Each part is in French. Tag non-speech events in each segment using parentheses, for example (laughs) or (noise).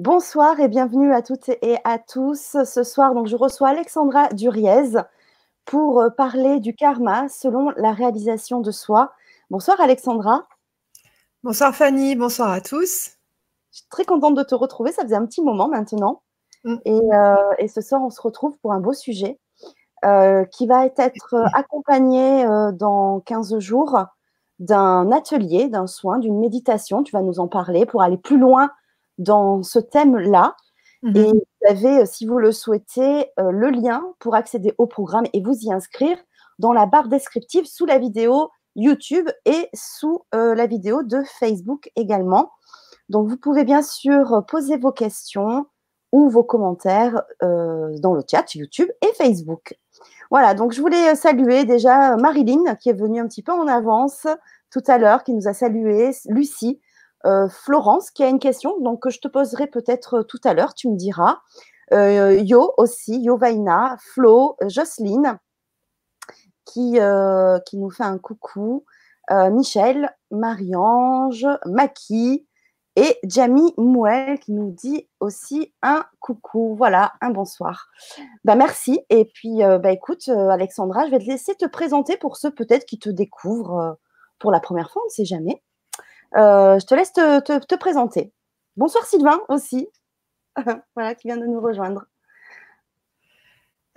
Bonsoir et bienvenue à toutes et à tous. Ce soir, donc, je reçois Alexandra Duriez pour euh, parler du karma selon la réalisation de soi. Bonsoir Alexandra. Bonsoir Fanny, bonsoir à tous. Je suis très contente de te retrouver, ça faisait un petit moment maintenant. Mm. Euh, et, ce soir, on se retrouve pour un beau sujet euh, qui va être accompagné dans 15 jours d'un atelier, d'un soin, d'une méditation. Tu vas nous en parler pour aller plus loin dans ce thème-là. Mhm. Et vous avez, euh, si vous le souhaitez, euh, le lien pour accéder au programme et vous y inscrire dans la barre descriptive sous la vidéo YouTube et sous euh, la vidéo de Facebook également. Donc, vous pouvez bien sûr poser vos questions ou vos commentaires dans le chat YouTube et Facebook. Voilà, donc je voulais saluer déjà Marilyn qui est venue un petit peu en avance tout à l'heure, qui nous a salué, Lucie, Florence qui a une question, donc que je te poserai peut-être euh, tout à l'heure, tu me diras. Euh, Yo aussi, Yo Vaina, Flo, Jocelyne qui, qui nous fait un coucou. Michel, Marie-Ange, Maki et Jamie Mouel qui nous dit aussi un coucou. Voilà, un bonsoir. Bah, merci. Et puis, bah, écoute, Alexandra, je vais te laisser te présenter pour ceux peut-être qui te découvrent pour la première fois, on ne sait jamais. Euh, je te laisse te, présenter. Bonsoir Sylvain aussi, (laughs) voilà, qui vient de nous rejoindre.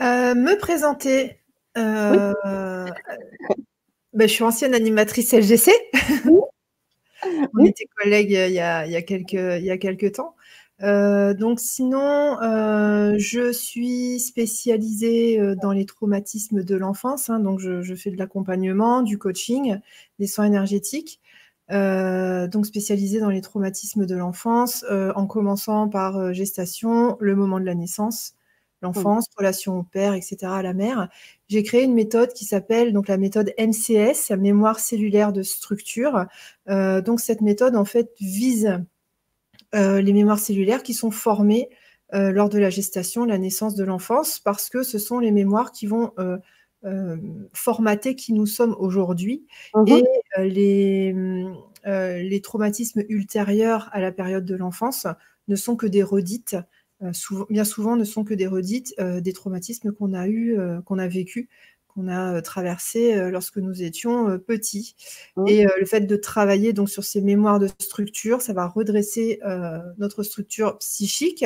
Euh, me présenter. Euh, (laughs) ben, je suis ancienne animatrice LGC. (laughs) On était collègues il y a, quelques, il y a quelques temps. donc sinon, je suis spécialisée dans les traumatismes de l'enfance. Hein. donc je, fais de l'accompagnement, du coaching, des soins énergétiques. Euh, donc spécialisée dans les traumatismes de l'enfance, euh, en commençant par euh, gestation, le moment de la naissance, l'enfance, relation au père, etc., à la mère. J'ai créé une méthode qui s'appelle donc la méthode MCS, la mémoire cellulaire de structure. donc cette méthode en fait vise les mémoires cellulaires qui sont formées lors de la gestation, la naissance de l'enfance, parce que ce sont les mémoires qui vont euh, formatés qui nous sommes aujourd'hui mmh et euh, les, euh, les traumatismes ultérieurs à la période de l'enfance ne sont que des redites, bien souvent ne sont que des redites des traumatismes qu'on a eu, qu'on a vécu, qu'on a traversé lorsque nous étions petits. Mmh. Et le fait de travailler donc sur ces mémoires de structure, ça va redresser notre structure psychique,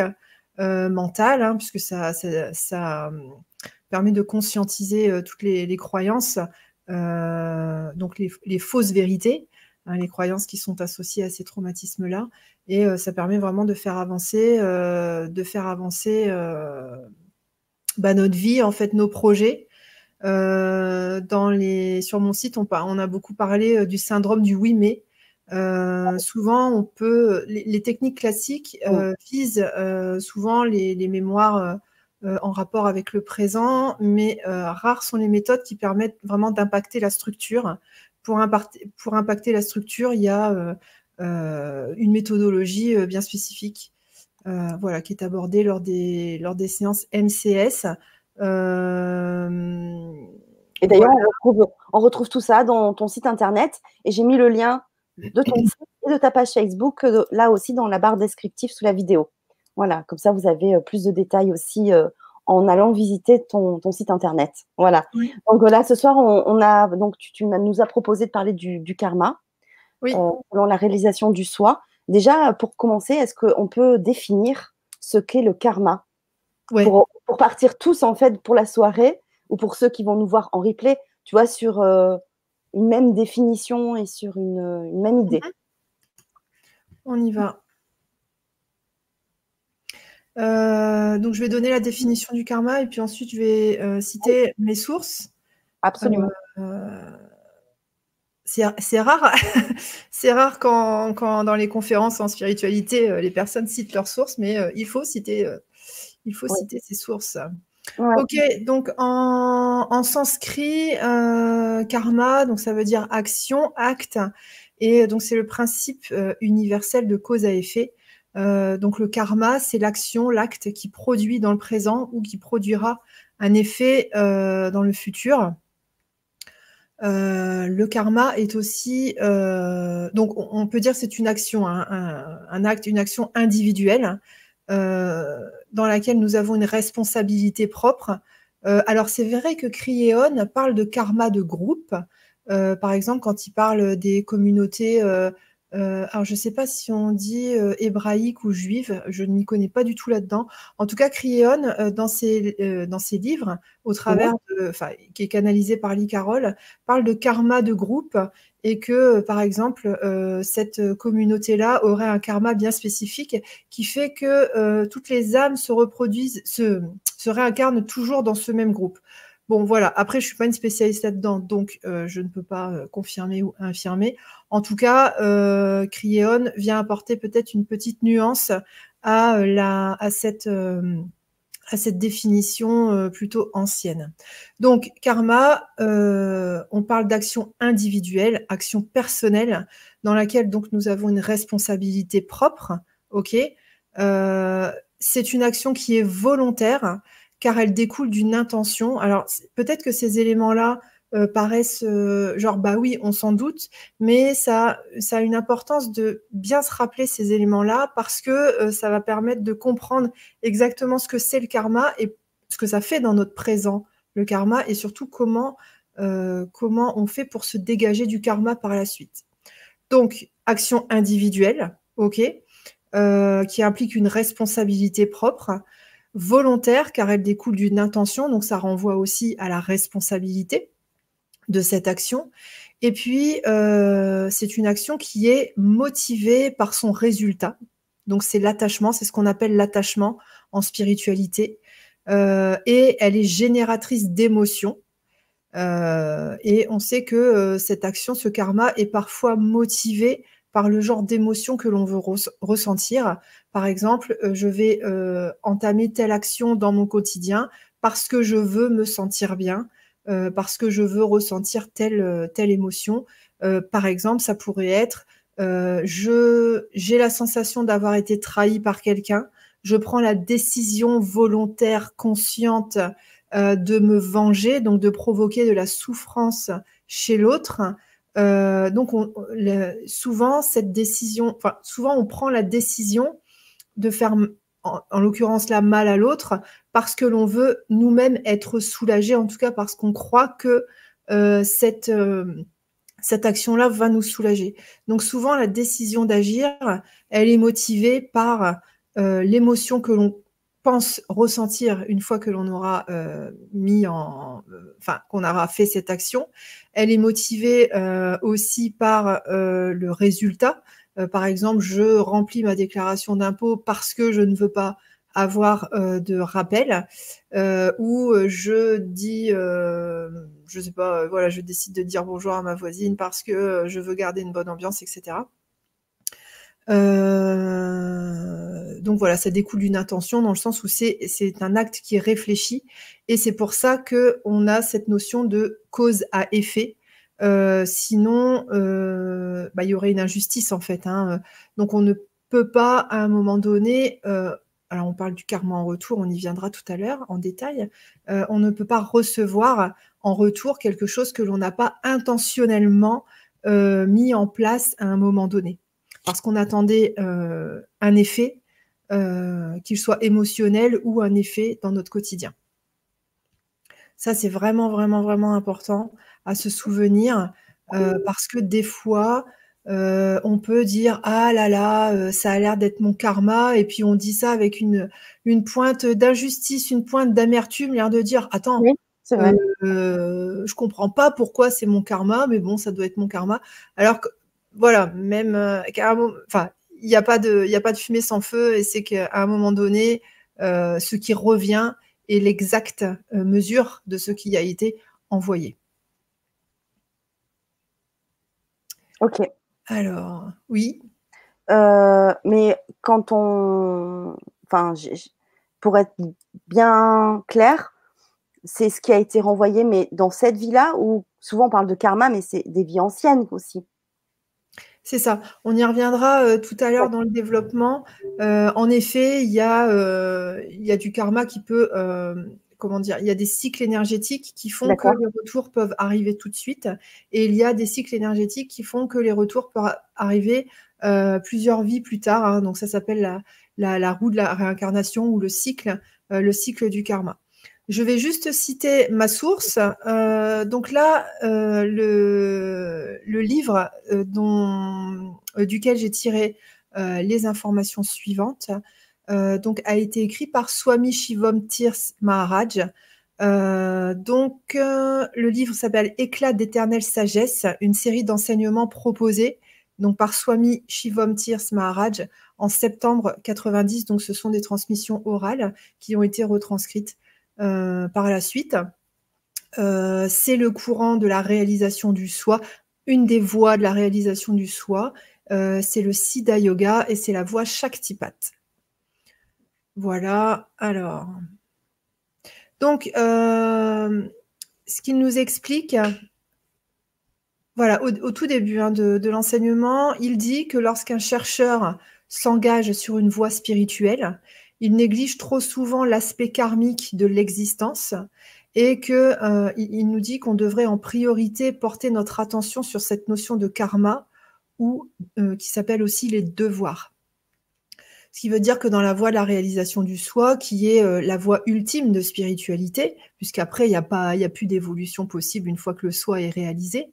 mentale, hein, puisque ça, ça permet de conscientiser euh, toutes les, croyances, euh, donc les, fausses vérités, hein, les croyances qui sont associées à ces traumatismes-là. Et euh, ça permet vraiment de faire avancer, de faire avancer bah, notre vie, en fait, nos projets. dans les, sur mon site, on, on a beaucoup parlé du syndrome du oui mais. souvent, on peut, les, techniques classiques visent souvent les, les mémoires euh, en rapport avec le présent, mais euh, rares sont les méthodes qui permettent vraiment d'impacter la structure. Pour, pour, impacter la structure, il y a euh, une méthodologie bien spécifique voilà, qui est abordée lors des, lors des séances MCS. et d'ailleurs, on, retrouve, tout ça dans ton site internet et j'ai mis le lien de ton site et de ta page Facebook là aussi dans la barre descriptive sous la vidéo. Voilà, comme ça, vous avez euh, plus de détails aussi euh, en allant visiter ton, site internet. Voilà. Donc là, ce soir, on, a donc tu, nous as proposé de parler du, karma, oui. Euh, la réalisation du soi. Déjà, pour commencer, est-ce qu'on peut définir ce qu'est le karma? Pour, partir tous en fait pour la soirée ou pour ceux qui vont nous voir en replay, tu vois, sur une même définition et sur une, même idée? Mhm. On y va. Euh, donc, je vais donner la définition du karma et puis ensuite, je vais euh, citer mes sources. Absolument. Euh, c'est rare, c'est rare (laughs) quand, dans les conférences en spiritualité, les personnes citent leurs sources, mais il faut citer, il faut citer ces sources. Ok, donc en, en sanskrit, karma, donc ça veut dire action, acte, et donc c'est le principe universel de cause à effet. Euh, donc le karma, c'est l'action, l'acte qui produit dans le présent ou qui produira un effet euh, dans le futur. Euh, le karma est aussi, donc on peut dire c'est une action, hein, un, acte, une action individuelle dans laquelle nous avons une responsabilité propre. alors c'est vrai que Criéon parle de karma de groupe. par exemple, quand il parle des communautés euh, alors, je ne sais pas si on dit euh, hébraïque ou juive, je ne m'y connais pas du tout là-dedans. En tout cas, Criéon, euh, dans, ses, dans ses livres, au travers de, qui est canalisé par Lee Carroll, parle de karma de groupe et que, par exemple, cette communauté-là aurait un karma bien spécifique qui fait que toutes les âmes se reproduisent, se, se réincarnent toujours dans ce même groupe. Bon, voilà. Après, je suis pas une spécialiste là-dedans, donc je ne peux pas confirmer ou infirmer. En tout cas, euh, vient apporter peut-être une petite nuance à, euh, cette, euh, définition euh, plutôt ancienne. Donc, karma, on parle d'action individuelle, action personnelle, dans laquelle donc nous avons une responsabilité propre. Ok, c'est une action qui est volontaire car elle découle d'une intention. Alors peut-être que ces éléments-là euh, paraissent euh, genre bah oui, on s'en doute, mais ça, ça a une importance de bien se rappeler ces éléments-là parce que euh, ça va permettre de comprendre exactement ce que c'est le karma et ce que ça fait dans notre présent, le karma, et surtout comment, comment on fait pour se dégager du karma par la suite. Donc, action individuelle, ok, qui implique une responsabilité propre, volontaire car elle découle d'une intention, donc ça renvoie aussi à la responsabilité de cette action. Et puis, euh, c'est une action qui est motivée par son résultat. Donc, c'est l'attachement, c'est ce qu'on appelle l'attachement en spiritualité. Euh, et elle est génératrice d'émotions. Euh, et on sait que cette action, ce karma, est parfois motivé par le genre d'émotion que l'on veut ressentir. Par exemple, je vais entamer telle action dans mon quotidien parce que je veux me sentir bien, euh, parce que je veux ressentir telle, euh, telle émotion. Euh, par exemple, ça pourrait être je j'ai la sensation d'avoir été trahi par quelqu'un, je prends la décision volontaire, consciente de me venger, donc de provoquer de la souffrance chez l'autre. Donc, souvent, cette décision, enfin, souvent, on prend la décision de faire en, l'occurrence là, mal à l'autre, parce que l'on veut nous-mêmes être soulagés, en tout cas parce qu'on croit que euh, cette, euh, cette action-là va nous soulager. Donc souvent, la décision d'agir, elle est motivée par euh, l'émotion que l'on pense ressentir une fois que l'on aura mis en, enfin qu'on aura fait cette action. Elle est motivée aussi par le résultat. Euh, par exemple, je remplis ma déclaration d'impôt parce que je ne veux pas avoir euh, de rappel, euh, ou je dis, je sais pas, voilà, je décide de dire bonjour à ma voisine parce que je veux garder une bonne ambiance, etc. donc voilà, ça découle d'une intention dans le sens où c'est un acte qui est réfléchi et c'est pour ça qu'on a cette notion de cause à effet euh, sinon, euh, bah, il y aurait une injustice en fait. Hein. Donc on ne peut pas à un moment donné, euh, alors on parle du karma en retour, on y viendra tout à l'heure en détail, on ne peut pas recevoir en retour quelque chose que l'on n'a pas intentionnellement mis en place à un moment donné. Parce qu'on attendait un effet, qu'il soit émotionnel ou un effet dans notre quotidien. Ça, c'est vraiment, vraiment, vraiment important à se souvenir euh, parce que des fois, euh, on peut dire ah là là, euh, ça a l'air d'être mon karma, et puis on dit ça avec une, une pointe d'injustice, une pointe d'amertume, l'air de dire attends, je je comprends pas pourquoi c'est mon karma, mais bon, ça doit être mon karma. Alors que voilà, même enfin, il n'y a pas de, il a pas de fumée sans feu, et c'est qu'à un moment donné, ce qui revient est l'exacte mesure de ce qui a été envoyé. Ok. Alors, oui. Euh, mais quand on. Enfin, pour être bien clair, c'est ce qui a été renvoyé, mais dans cette vie-là, où souvent on parle de karma, mais c'est des vies anciennes aussi. C'est ça. On y reviendra euh, tout à l'heure dans le développement. Euh, en effet, il y, a, il y a du karma qui peut comment dire, il y a des cycles énergétiques qui font que les retours peuvent arriver tout de suite, et il y a des cycles énergétiques qui font que les retours peuvent arriver plusieurs vies plus tard. Hein. donc ça s'appelle la, roue de la réincarnation ou le cycle, le cycle du karma. Je vais juste citer ma source. donc là, le, livre duquel j'ai tiré les informations suivantes a été écrit par Swami Shivam Tirs Maharaj. Euh, donc, euh, le livre s'appelle Éclat d'éternelle sagesse, une série d'enseignements proposés donc par Swami Shivam Tirs Maharaj en septembre 90. Donc, ce sont des transmissions orales qui ont été retranscrites euh, par la suite. c'est le courant de la réalisation du soi, une des voies de la réalisation du soi. c'est le Siddha Yoga et c'est la voie Shaktipat. Voilà, alors. Donc, euh, ce qu'il nous explique, voilà, au, tout début hein, de, l'enseignement, il dit que lorsqu'un chercheur s'engage sur une voie spirituelle, il néglige trop souvent l'aspect karmique de l'existence et qu'il euh, nous dit qu'on devrait en priorité porter notre attention sur cette notion de karma ou euh, qui s'appelle aussi les devoirs. Ce qui veut dire que dans la voie de la réalisation du soi, qui est euh, la voie ultime de spiritualité, puisqu'après, il n'y a, a plus d'évolution possible une fois que le soi est réalisé,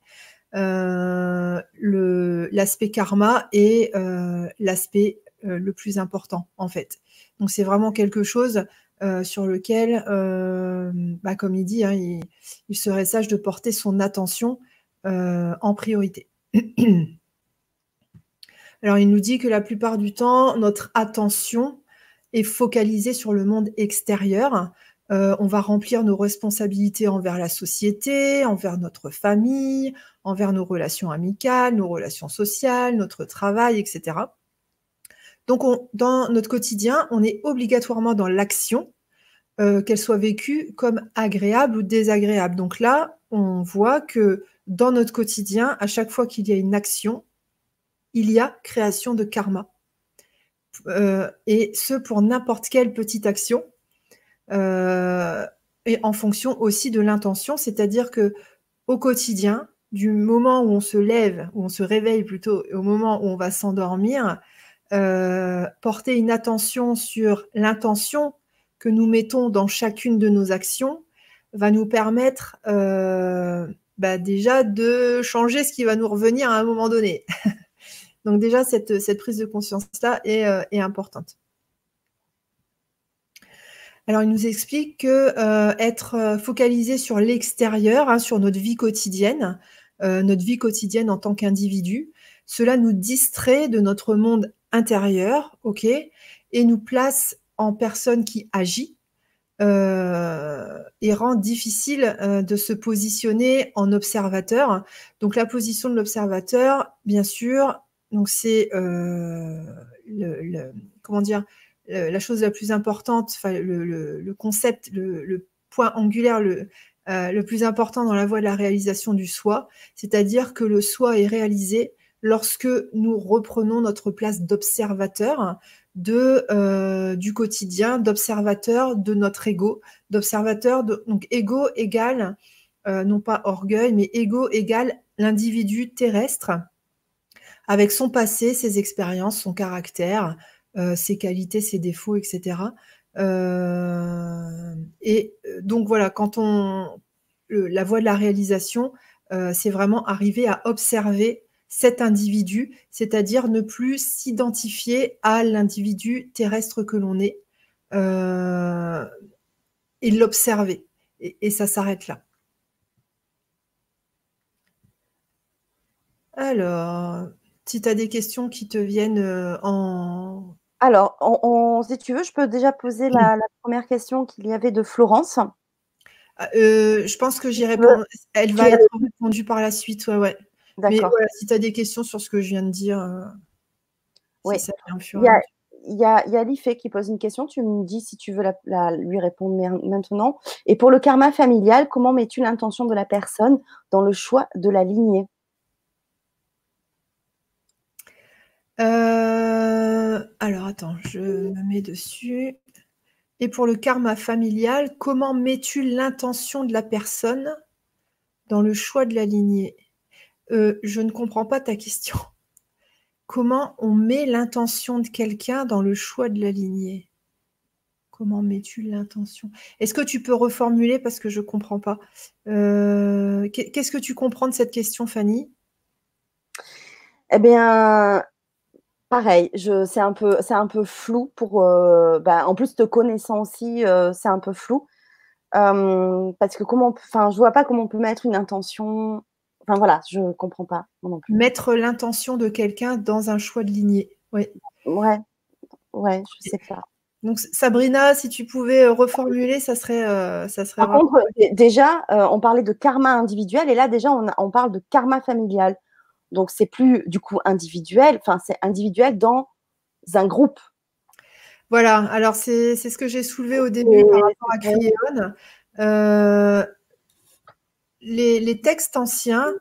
l'aspect karma est l'aspect le plus important, en fait. Donc, c'est vraiment quelque chose sur lequel, bah, comme il dit, hein, il, serait sage de porter son attention en priorité. (clears throat) Alors, il nous dit que la plupart du temps, notre attention est focalisée sur le monde extérieur. Euh, on va remplir nos responsabilités envers la société, envers notre famille, envers nos relations amicales, nos relations sociales, notre travail, etc. Donc, dans notre quotidien, on est obligatoirement dans l'action, euh, qu'elle soit vécue comme agréable ou désagréable. Donc là, on voit que dans notre quotidien, à chaque fois qu'il y a une action, il y a création de karma. Euh, et ce pour n'importe quelle petite action. Euh, et en fonction aussi de l'intention, c'est-à-dire que au quotidien, du moment où on se lève, où on se réveille plutôt, au moment où on va s'endormir, euh, porter une attention sur l'intention que nous mettons dans chacune de nos actions va nous permettre bah, déjà de changer ce qui va nous revenir à un moment donné. (laughs) Donc déjà, cette, prise de conscience-là est, euh, importante. Alors, il nous explique que euh, être euh, focalisé sur l'extérieur, hein, sur notre vie quotidienne, notre vie quotidienne en tant qu'individu, cela nous distrait de notre monde intérieur, ok, et nous place en personne qui agit et rend difficile de se positionner en observateur. Donc la position de l'observateur, bien sûr, donc c'est euh, le, comment dire la chose la plus importante, le, concept, le, point angulaire le, euh, le plus important dans la voie de la réalisation du soi, c'est-à-dire que le soi est réalisé lorsque nous reprenons notre place d'observateur de euh, du quotidien, d'observateur de notre ego, d'observateur donc ego égale non pas orgueil, mais ego égale l'individu terrestre avec son passé, ses expériences, son caractère, euh, ses qualités, ses défauts, etc. Euh, et euh, donc voilà, quand on la voie de la réalisation, c'est vraiment arriver à observer cet individu, c'est-à-dire ne plus s'identifier à l'individu terrestre que l'on est et l'observer. et, ça s'arrête là. Alors, si tu as des questions qui te viennent euh, en. Alors, si tu veux, je peux déjà poser la, première question qu'il y avait de Florence. Ah, euh, je pense que j'y réponds. Elle va être répondue par la suite. Ouais, ouais. Mais si tu as des questions sur ce que je viens de dire, euh, oui. il, y a, il, y a, il y a Lifé qui pose une question. Tu me dis si tu veux lui répondre maintenant. Et pour le karma familial, comment mets-tu l'intention de la personne dans le choix de la lignée? Euh, alors attends, je me mets dessus. Et pour le karma familial, comment mets-tu l'intention de la personne dans le choix de la lignée? Euh, Je ne comprends pas ta question. (laughs) comment on met l'intention de quelqu'un dans le choix de la lignée Comment mets-tu l'intention? Est-ce que tu peux reformuler parce que je ne comprends pas? Euh, Qu'est-ce que tu comprends de cette question, Fanny? Eh bien, pareil, c'est un, peu, flou pour. Euh, bah, en plus, te connaissant aussi, c'est un peu flou. parce que comment, enfin, je vois pas comment on peut mettre une intention. Enfin voilà, je ne comprends pas non plus. Mettre l'intention de quelqu'un dans un choix de lignée. Oui. Ouais, ouais, je sais pas. Donc Sabrina, si tu pouvais euh, reformuler, ça serait, euh, ça serait. Par contre, déjà, euh, on parlait de karma individuel et là déjà on, parle de karma familial. Donc c'est plus du coup individuel, enfin c'est individuel dans un groupe. Voilà. Alors c'est ce que j'ai soulevé au début par rapport à Cryon. Les, textes anciens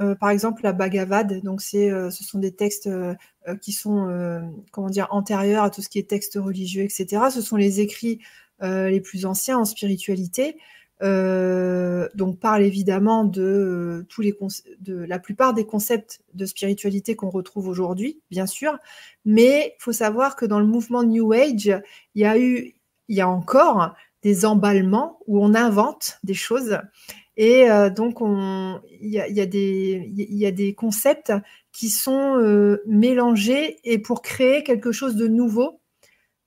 euh, par exemple la Bhagavad, donc c'est, euh, ce sont des textes euh, qui sont comment dire antérieurs à tout ce qui est texte religieux, etc. Ce sont les écrits les plus anciens en spiritualité. donc parle évidemment de tous les de la plupart des concepts de spiritualité qu'on retrouve aujourd'hui, bien sûr, mais il faut savoir que dans le mouvement New Age, il y a eu, il y a encore des emballements où on invente des choses et euh, donc, il y, a, des concepts qui sont euh, mélangés et pour créer quelque chose de nouveau.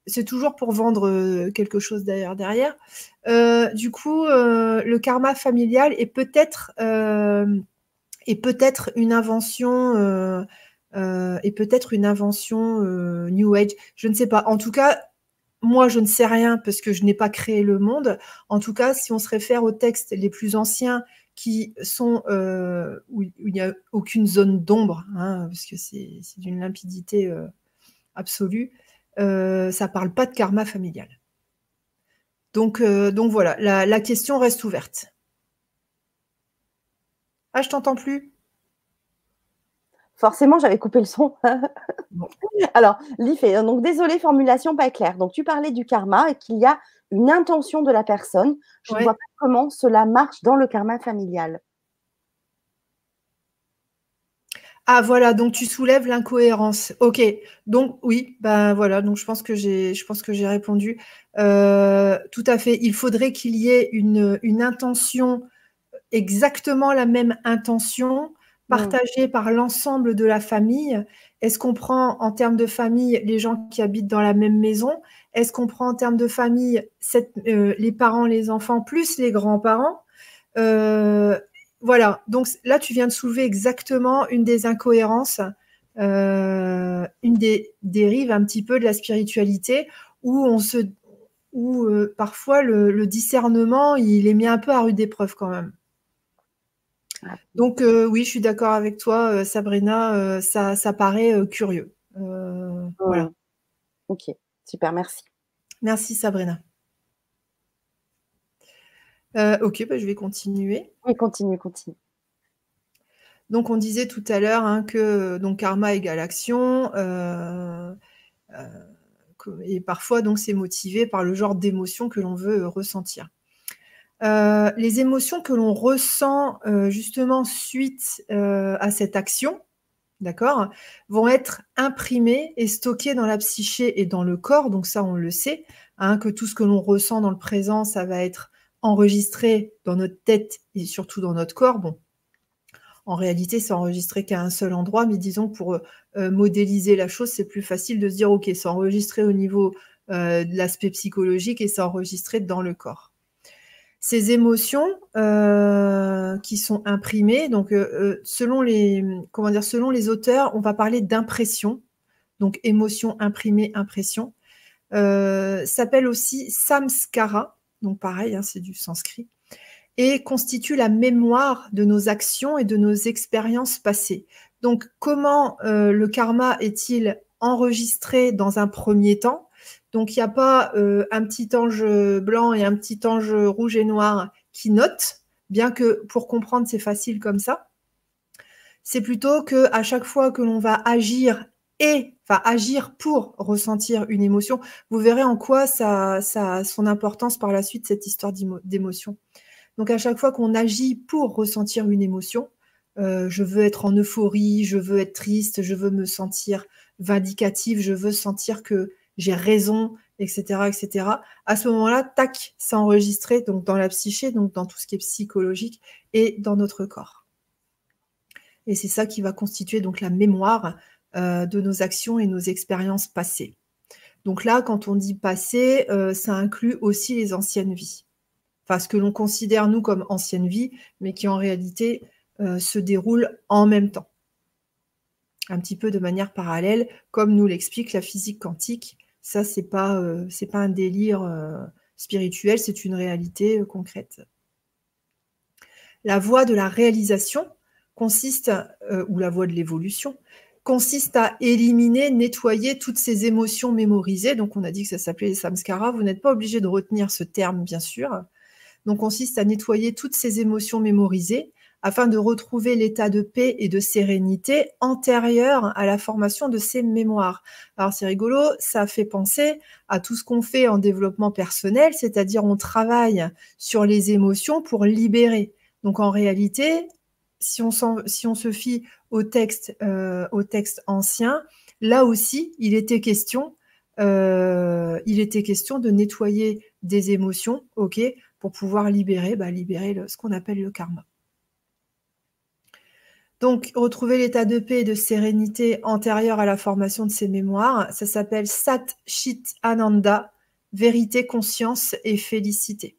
C'est toujours pour vendre euh, quelque chose derrière. derrière. du coup, le karma familial est peut-être peut-être une invention est peut-être une invention New Age. Je ne sais pas. En tout cas, moi, je ne sais rien parce que je n'ai pas créé le monde. En tout cas, si on se réfère aux textes les plus anciens qui sont euh, où, il n'y a aucune zone d'ombre, hein, parce que c'est d'une limpidité euh, absolue, euh, ça ne parle pas de karma familial. Donc, donc voilà, la, la question reste ouverte. Ah, je t'entends plus? Forcément, j'avais coupé le son. (laughs) Alors, Lif, donc désolé, formulation pas claire. Donc, tu parlais du karma et qu'il y a une intention de la personne. Je ne vois pas comment cela marche dans le karma familial. Ah voilà, donc tu soulèves l'incohérence. Ok, donc oui, ben voilà, donc je pense que j'ai, je pense que j'ai répondu. Euh, tout à fait. Il faudrait qu'il y ait une, une intention, exactement la même intention, Mmh. partagé par l'ensemble de la famille Est-ce qu'on prend en termes de famille les gens qui habitent dans la même maison? Est-ce qu'on prend en termes de famille euh, les parents, les enfants, plus les grands-parents? Euh, Voilà, donc là, tu viens de soulever exactement une des incohérences, euh, une des dérives un petit peu de la spiritualité, où on se où parfois le, le, discernement, il est mis un peu à rude épreuve quand même. Donc euh, oui, je suis d'accord avec toi, euh, Sabrina, euh, ça, paraît curieux. voilà. Ok, super, merci. Merci Sabrina. ok, bah, je vais continuer. Oui, continue, continue. Donc on disait tout à l'heure hein, que donc karma égale action. et parfois donc c'est motivé par le genre d'émotion que l'on veut ressentir. Euh, les émotions que l'on ressent euh, justement suite euh, à cette action, d'accord, vont être imprimées et stockées dans la psyché et dans le corps. Donc ça, on le sait, hein, que tout ce que l'on ressent dans le présent, ça va être enregistré dans notre tête et surtout dans notre corps. Bon, en réalité, c'est enregistré qu'à un seul endroit, mais disons pour modéliser la chose, c'est plus facile de se dire, ok, c'est enregistré au niveau de l'aspect psychologique et c'est enregistré dans le corps ces émotions euh, qui sont imprimées. Donc, euh, euh, selon les comment dire, selon les auteurs, on va parler d'impression. Donc, émotion imprimée, impression. s'appelle aussi samskara. Donc, pareil, hein, c'est du sanskrit. Et constitue la mémoire de nos actions et de nos expériences passées. Donc, comment le karma est-il enregistré dans un premier temps? Donc, il n'y a pas euh, un petit ange blanc et un petit ange rouge et noir qui notent, bien que pour comprendre, c'est facile comme ça. C'est plutôt que à chaque fois que l'on va agir et enfin agir pour ressentir une émotion, vous verrez en quoi ça, a son importance par la suite cette histoire d'émotion. Donc à chaque fois qu'on agit pour ressentir une émotion, euh, je veux être en euphorie, je veux être triste, je veux me sentir vindicative, je veux sentir que j'ai raison, etc., etc. À ce moment-là, tac, c'est enregistré donc dans la psyché, donc dans tout ce qui est psychologique et dans notre corps. Et c'est ça qui va constituer donc la mémoire euh, de nos actions et nos expériences passées. Donc là, quand on dit passé, euh, ça inclut aussi les anciennes vies. Enfin, ce que l'on considère, nous, comme anciennes vies, mais qui en réalité euh, se déroulent en même temps. Un petit peu de manière parallèle, comme nous l'explique la physique quantique. Ça, ce n'est pas, euh, pas un délire spirituel, c'est une réalité concrète. La voie de la réalisation consiste, ou la voie de l'évolution, consiste à éliminer, nettoyer toutes ces émotions mémorisées. Donc, on a dit que ça s'appelait les samskaras. Vous n'êtes pas obligé de retenir ce terme, bien sûr. Donc, consiste à nettoyer toutes ces émotions mémorisées afin de retrouver l'état de paix et de sérénité antérieur à la formation de ces mémoires. Alors c'est rigolo, ça fait penser à tout ce qu'on fait en développement personnel, c'est-à-dire on travaille sur les émotions pour libérer. Donc en réalité, si on, se fie au texte, euh, au texte ancien, là aussi, il était question, euh, de nettoyer des émotions, ok, pour pouvoir libérer, bah, libérer ce qu'on appelle le karma. Donc, retrouver l'état de paix et de sérénité antérieur à la formation de ces mémoires, ça s'appelle Sat Chit Ananda, vérité, conscience et félicité.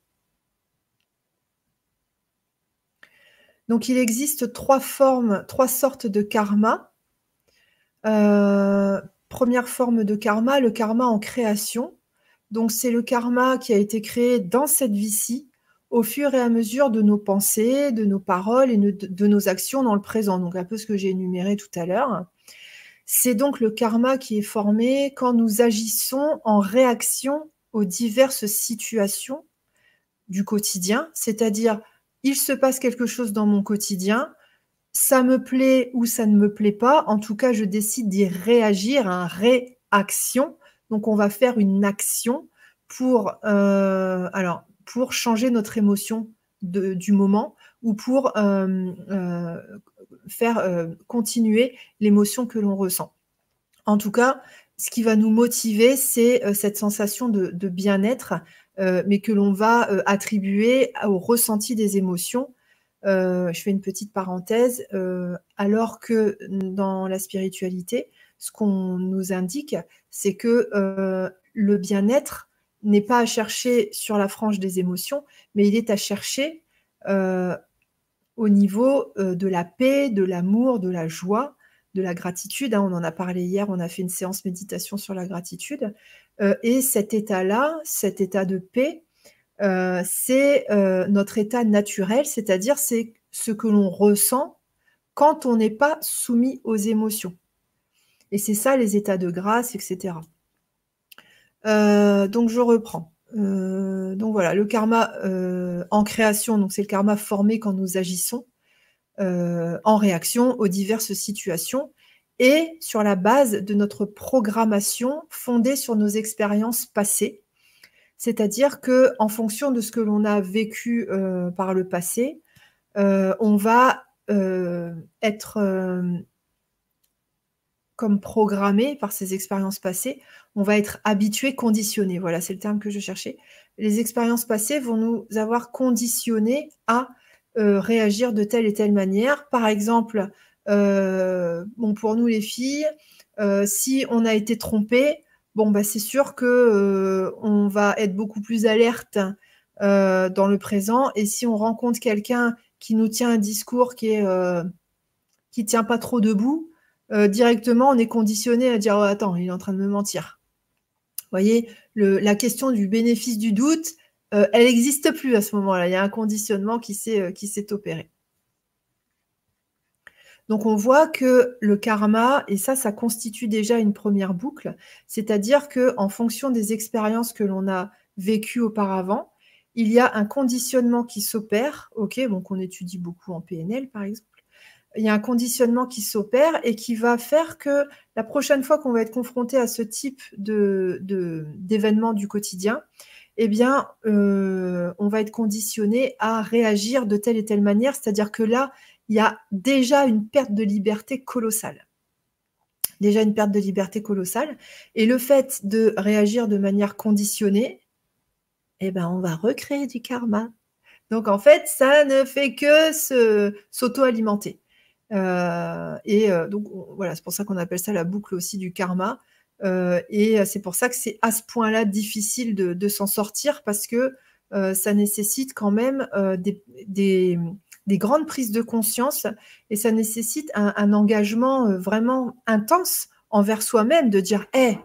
Donc il existe trois formes, trois sortes de karma. Euh, première forme de karma, le karma en création. Donc c'est le karma qui a été créé dans cette vie-ci au fur et à mesure de nos pensées, de nos paroles et de, nos actions dans le présent. Donc un peu ce que j'ai énuméré tout à l'heure. C'est donc le karma qui est formé quand nous agissons en réaction aux diverses situations du quotidien, c'est-à-dire il se passe quelque chose dans mon quotidien, ça me plaît ou ça ne me plaît pas, en tout cas, je décide d'y réagir, un réaction. Donc, on va faire une action pour, euh, alors, pour changer notre émotion du moment ou pour euh, euh, faire continuer l'émotion que l'on ressent. En tout cas, ce qui va nous motiver, c'est cette sensation de bien-être euh, mais que l'on va euh, attribuer au ressenti des émotions. Euh, je fais une petite parenthèse, alors que dans la spiritualité, ce qu'on nous indique, c'est que le bien-être n'est pas à chercher sur la frange des émotions, mais il est à chercher au niveau de la paix, de l'amour, de la joie, de la gratitude. Hein. on en a parlé hier, on a fait une séance méditation sur la gratitude. Euh, et cet état-là, cet état de paix, euh, c'est euh, notre état naturel, c'est-à-dire c'est ce que l'on ressent quand on n'est pas soumis aux émotions. Et c'est ça les états de grâce, etc. donc je reprends. donc voilà, le karma en création, donc c'est le karma formé quand nous agissons en réaction aux diverses situations et sur la base de notre programmation fondée sur nos expériences passées. C'est-à-dire que en fonction de ce que l'on a vécu euh, par le passé, euh, on va euh, être comme programmé par ces expériences passées, on va être habitué, conditionné. Voilà, c'est le terme que je cherchais. Les expériences passées vont nous avoir conditionnés à réagir de telle et telle manière. Par exemple, euh, pour nous les filles, euh, si on a été trompé, bon, bah, c'est sûr que euh, on va être beaucoup plus alerte dans le présent. Et si on rencontre quelqu'un qui nous tient un discours qui est qui tient pas trop debout, directement, on est conditionné à dire attends, il est en train de me mentir. Vous voyez, la question du bénéfice du doute, elle n'existe plus à ce moment-là. Il y a un conditionnement qui s'est opéré. Donc on voit que le karma, et ça, ça constitue déjà une première boucle, c'est-à-dire que en fonction des expériences que l'on a vécues auparavant, il y a un conditionnement qui s'opère, ok, donc on étudie beaucoup en PNL par exemple. Il y a un conditionnement qui s'opère et qui va faire que la prochaine fois qu'on va être confronté à ce type de, d'événements du quotidien, eh bien, euh, on va être conditionné à réagir de telle et telle manière. C'est-à-dire que là, il y a déjà une perte de liberté colossale. Déjà une perte de liberté colossale. Et le fait de réagir de manière conditionnée, eh ben, on va recréer du karma. Donc en fait, ça ne fait que s'auto-alimenter. Euh, et euh, donc voilà, c'est pour ça qu'on appelle ça la boucle aussi du karma. Euh, et c'est pour ça que c'est à ce point-là difficile de, s'en sortir parce que ça nécessite quand même des, grandes prises de conscience et ça nécessite un, engagement vraiment intense envers soi-même de dire, hé,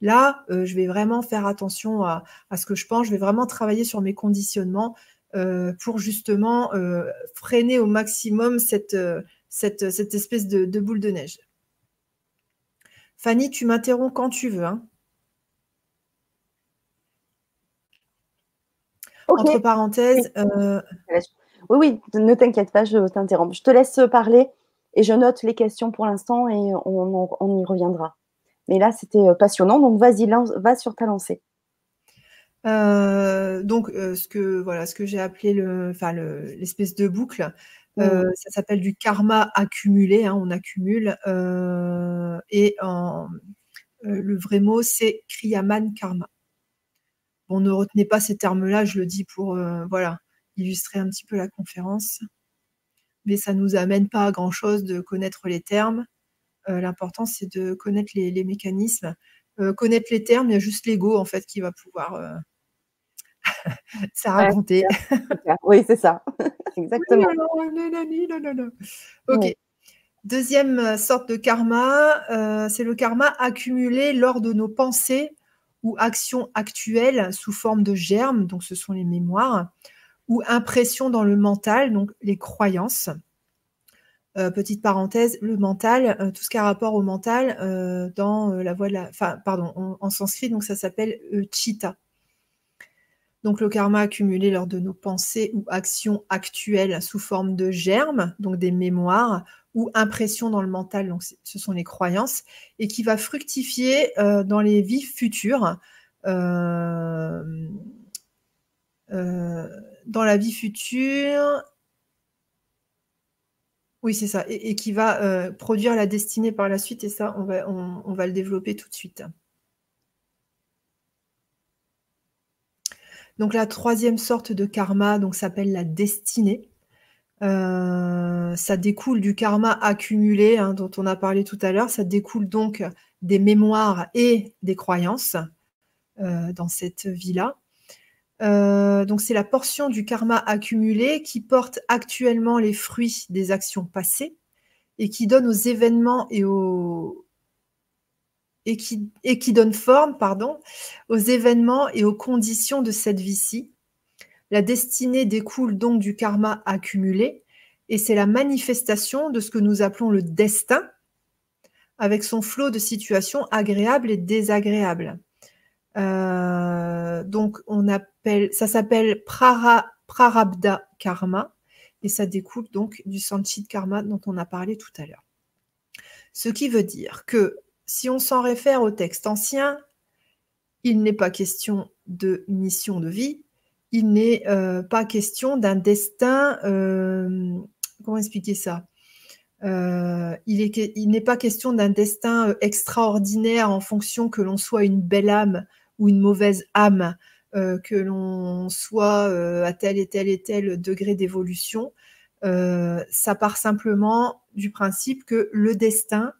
là, je vais vraiment faire attention à, à, ce que je pense, je vais vraiment travailler sur mes conditionnements pour justement freiner au maximum cette cette, espèce de, boule de neige. Fanny, tu m'interromps quand tu veux. Hein. Entre parenthèses. Euh, oui, oui, ne t'inquiète pas, je t'interromps. Je te laisse parler et je note les questions pour l'instant et on, y reviendra. Mais là, c'était euh, passionnant, donc vas-y, va sur ta lancée. Euh, donc, ce que voilà, ce que j'ai appelé le, enfin, l'espèce de boucle, euh, mmh. ça s'appelle du karma accumulé, hein, on accumule. Euh, et euh, le vrai mot, c'est kriyaman karma. Bon, ne retenez pas ces termes-là, je le dis pour voilà, illustrer un petit peu la conférence. Mais ça ne nous amène pas à grand-chose de connaître les termes. L'important, c'est de connaître les, les mécanismes. connaître les termes, il y a juste l'ego en fait qui va pouvoir (laughs) ça raconter. oui, c'est ça. (laughs) Exactement. ok. Deuxième euh, sorte de karma, euh, c'est le karma accumulé lors de nos pensées ou actions actuelles sous forme de germes, donc ce sont les mémoires, ou impressions dans le mental, donc les croyances. Euh, petite parenthèse, le mental, tout ce qui a rapport au mental dans la voie de la, enfin, pardon, en, en sanskrit, donc ça s'appelle chitta. Donc le karma accumulé lors de nos pensées ou actions actuelles sous forme de germes, donc des mémoires, ou impressions dans le mental, donc ce sont les croyances, et qui va fructifier euh, dans les vies futures. Euh, euh, dans la vie future, oui, c'est ça, et, qui va produire la destinée par la suite, et ça, on va, on va le développer tout de suite. Donc la troisième sorte de karma donc s'appelle la destinée. Euh, ça découle du karma accumulé hein, dont on a parlé tout à l'heure. Ça découle donc des mémoires et des croyances euh, dans cette vie-là. Euh, donc c'est la portion du karma accumulé qui porte actuellement les fruits des actions passées et qui donne aux événements et aux, et qui, donne forme aux événements et aux conditions de cette vie-ci. La destinée découle donc du karma accumulé et c'est la manifestation de ce que nous appelons le destin avec son flot de situations agréables et désagréables. Euh, donc on appelle, ça s'appelle prarabdha karma et ça découle donc du sanchit karma dont on a parlé tout à l'heure. Ce qui veut dire que si on s'en réfère au texte ancien, il n'est pas question de mission de vie, il n'est euh, pas question d'un destin, euh, comment expliquer ça? Euh, Il n'est pas question d'un destin extraordinaire en fonction que l'on soit une belle âme ou une mauvaise âme, que l'on soit à tel et tel et tel degré d'évolution. ça part simplement du principe que le destin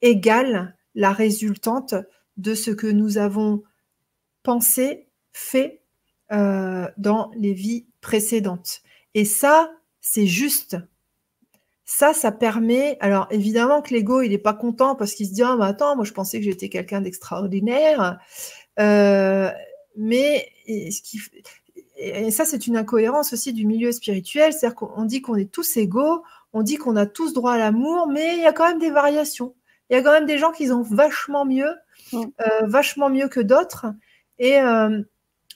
égale la résultante de ce que nous avons pensé, fait euh, dans les vies précédentes. Et ça, c'est juste. Ça, ça permet. Alors évidemment que l'ego, il n'est pas content parce qu'il se dit ah mais attends, moi je pensais que j'étais quelqu'un d'extraordinaire. Euh, mais et ça, c'est une incohérence aussi du milieu spirituel, c'est-à-dire qu'on dit qu'on est tous égaux, on dit qu'on a tous droit à l'amour, mais il y a quand même des variations il y a quand même des gens qui ont vachement mieux, mm. euh, vachement mieux que d'autres. Et euh,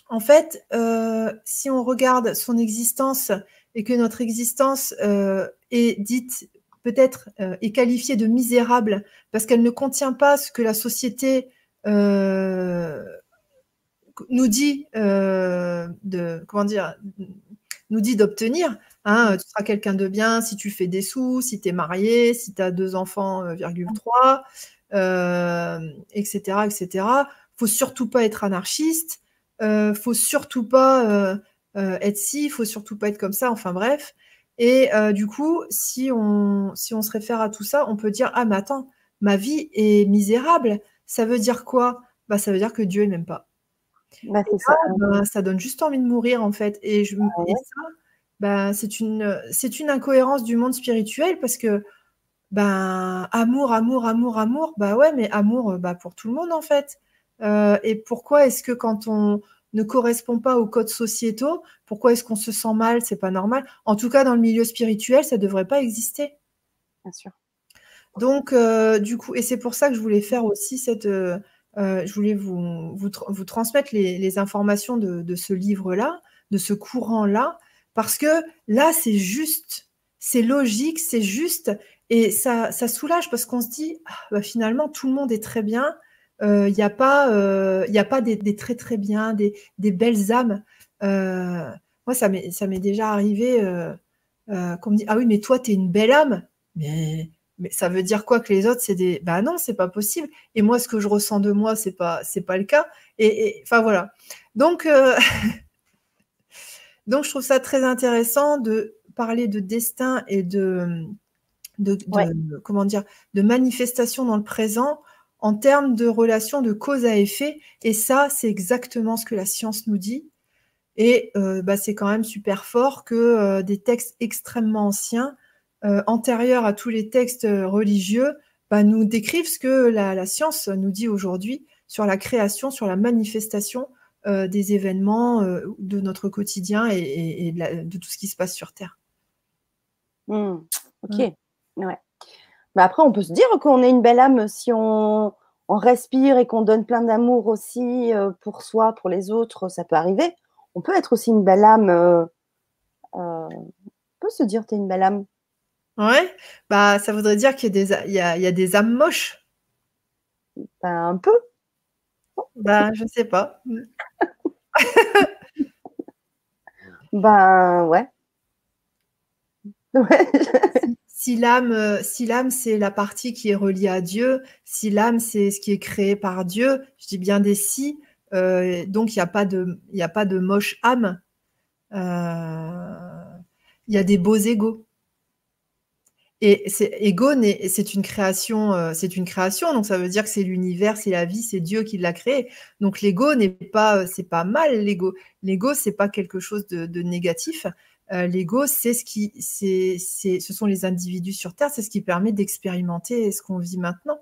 en fait, euh, si on regarde son existence et que notre existence est dite peut-être est qualifiée de misérable parce qu'elle ne contient pas ce que la société nous dit de comment dire nous dit d'obtenir. Hein, tu seras quelqu'un de bien si tu fais des sous, si tu es marié, si tu as deux enfants, euh, virgule 3, etc., etc. Faut surtout pas être anarchiste. Euh, faut surtout pas euh, euh, être ci, faut surtout pas être comme ça. Enfin bref. Et du coup, si on, si on se réfère à tout ça, on peut dire ah mais attends, ma vie est misérable. Ça veut dire quoi? Bah ça veut dire que Dieu m'aime pas. Bah, ça. Bah, ça. donne juste envie de mourir en fait. Et, je, et ça, bah, c'est une, c'est une incohérence du monde spirituel parce que ben amour, amour, amour, amour, bah ouais, mais amour bah, pour tout le monde en fait. Euh, et pourquoi est-ce que quand on ne correspond pas aux codes sociétaux, pourquoi est-ce qu'on se sent mal? C'est pas normal. En tout cas, dans le milieu spirituel, ça ne devrait pas exister. Bien sûr. Donc, euh, du coup, et c'est pour ça que je voulais faire aussi cette. Euh, je voulais vous, vous, transmettre les, informations de, de ce livre-là, de ce courant-là, parce que là, c'est juste, c'est logique, c'est juste, et ça, soulage parce qu'on se dit, ah, bah, finalement, tout le monde est très bien, il euh, n'y a pas, euh, y a pas des, très très bien, des, belles âmes. Euh, moi, ça m'est déjà arrivé qu'on me dit Ah oui, mais toi, tu es une belle âme. Mais, mais ça veut dire quoi que les autres, c'est des. Bah non, c'est pas possible. Et moi, ce que je ressens de moi, c'est pas, pas le cas. Et enfin, voilà. Donc, (laughs) donc, je trouve ça très intéressant de parler de destin et de. De, comment dire de manifestation dans le présent en termes de relation de cause à effet. Et ça, c'est exactement ce que la science nous dit. Et euh, bah, c'est quand même super fort que euh, des textes extrêmement anciens, euh, antérieurs à tous les textes religieux, bah, nous décrivent ce que la, science nous dit aujourd'hui sur la création, sur la manifestation des événements de notre quotidien et, de, tout ce qui se passe sur Terre. Mmh. ok. Ouais. Mais après, on peut se dire qu'on est une belle âme si on, respire et qu'on donne plein d'amour aussi euh, pour soi, pour les autres. Ça peut arriver. On peut être aussi une belle âme. Euh, euh, on peut se dire, tu es une belle âme. Ouais, bah ça voudrait dire qu'il y, a des, des âmes moches. Ben, un peu. Ben, je sais pas. (laughs) ben, ouais. Si l'âme, c'est la partie qui est reliée à Dieu, si l'âme c'est ce qui est créé par Dieu, je dis bien des si, euh, donc il n'y a pas de, il a pas de moche âme. Euh, il y a des beaux égaux. Et c'est ego, c'est une création, c'est une création, donc ça veut dire que c'est l'univers, c'est la vie, c'est Dieu qui l'a créé. Donc l'ego n'est pas, c'est pas mal l'ego. L'ego c'est pas quelque chose de, de négatif. Euh, l'ego, c'est ce qui, c'est, ce sont les individus sur Terre, c'est ce qui permet d'expérimenter ce qu'on vit maintenant.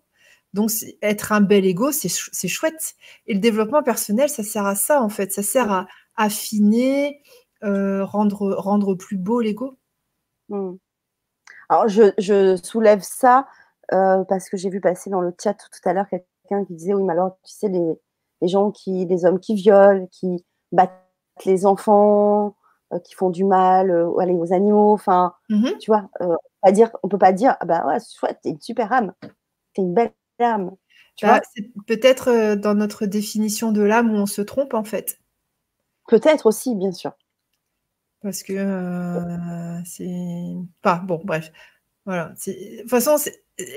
Donc, être un bel ego, c'est, chouette. Et le développement personnel, ça sert à ça, en fait. Ça sert à affiner, euh, rendre, rendre plus beau l'ego. Hmm. Alors, je, soulève ça euh, parce que j'ai vu passer dans le chat tout à l'heure quelqu'un qui disait Oui, mais alors, tu sais, les, les gens qui, les hommes qui violent, qui battent les enfants, euh, qui font du mal euh, aux animaux. Enfin, mmh tu vois, on, dire, on peut pas dire, ah bah ouais, chouette, t'es une super âme, t'es une belle âme. Tu bah, c'est peut-être dans notre définition de l'âme où on se trompe en fait. Peut-être aussi, bien sûr. Parce que c'est pas bon, bref. Voilà. De toute façon,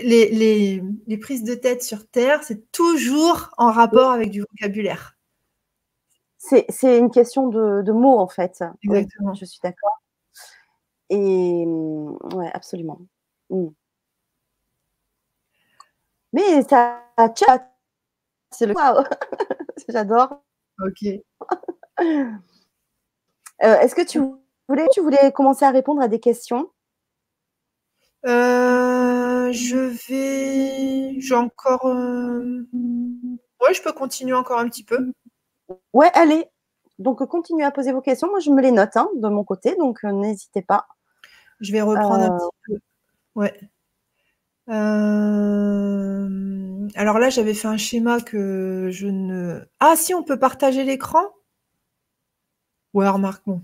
les, les, les, prises de tête sur Terre, c'est toujours en rapport avec du vocabulaire. C'est une question de, mots, en fait. Exactement. je suis d'accord. Et ouais, absolument. Mmh. Mais ça chat. C'est le wow. (laughs) J'adore. Ok. (laughs) Euh, est-ce que tu voulais, tu voulais commencer à répondre à des questions? Euh, Je vais. J'ai encore. Euh, ouais, je peux continuer encore un petit peu. Ouais, allez. Donc, continuez à poser vos questions. Moi, je me les note hein, de mon côté, donc n'hésitez pas. Je vais reprendre un petit peu. Ouais. Alors là, j'avais fait un schéma que je ne. Ah, si, on peut partager l'écran? Ouais, remarque, bon,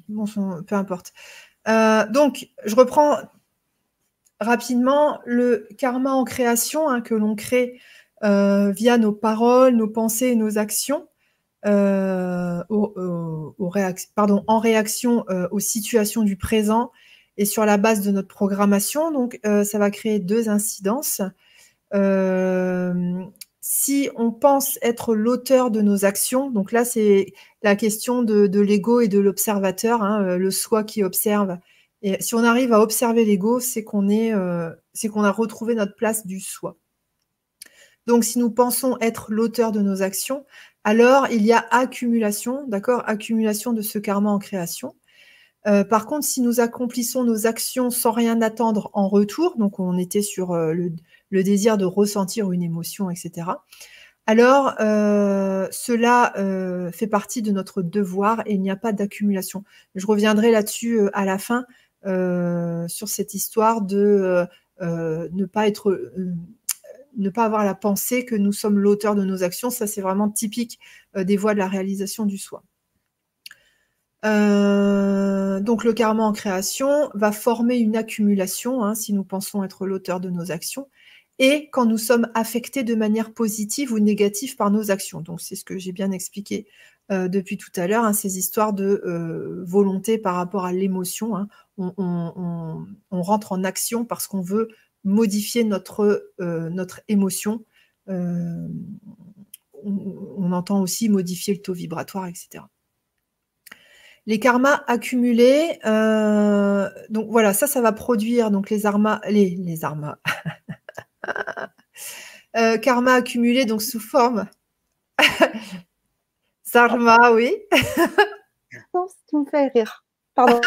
peu importe. donc, je reprends rapidement le karma en création hein, que l'on crée via nos paroles, nos pensées et nos actions. Euh, pardon, en réaction euh, aux situations du présent Et sur la base de notre programmation, donc, ça va créer deux incidences. Si on pense être l'auteur de nos actions, donc là, c'est la question de, l'ego et de l'observateur, hein, le soi qui observe. Et si on arrive à observer l'ego, c'est qu'on est, c'est qu'on a retrouvé notre place du soi. Donc, si nous pensons être l'auteur de nos actions, alors il y a accumulation, d'accord Accumulation de ce karma en création. Euh, par contre, si nous accomplissons nos actions sans rien attendre en retour, donc on était sur euh, le, désir de ressentir une émotion, etc., alors euh, cela fait partie de notre devoir et il n'y a pas d'accumulation. Je reviendrai là-dessus à la fin sur cette histoire de ne pas avoir la pensée que nous sommes l'auteur de nos actions, ça c'est vraiment typique euh, des voies de la réalisation du soi. Euh, donc le karma en création va former une accumulation, hein, si nous pensons être l'auteur de nos actions, et quand nous sommes affectés de manière positive ou négative par nos actions. Donc c'est ce que j'ai bien expliqué euh, depuis tout à l'heure, hein, ces histoires de volonté par rapport à l'émotion. Hein. on, rentre en action parce qu'on veut modifier notre, euh, notre émotion. Euh, on, entend aussi modifier le taux vibratoire, etc. Les karmas accumulés, euh, donc voilà, ça, ça va produire donc les armas, les, les armas. (laughs) (laughs) karma accumulé donc sous forme. (laughs) Sarma, oui. (laughs) non, tu me fais rire. Pardon.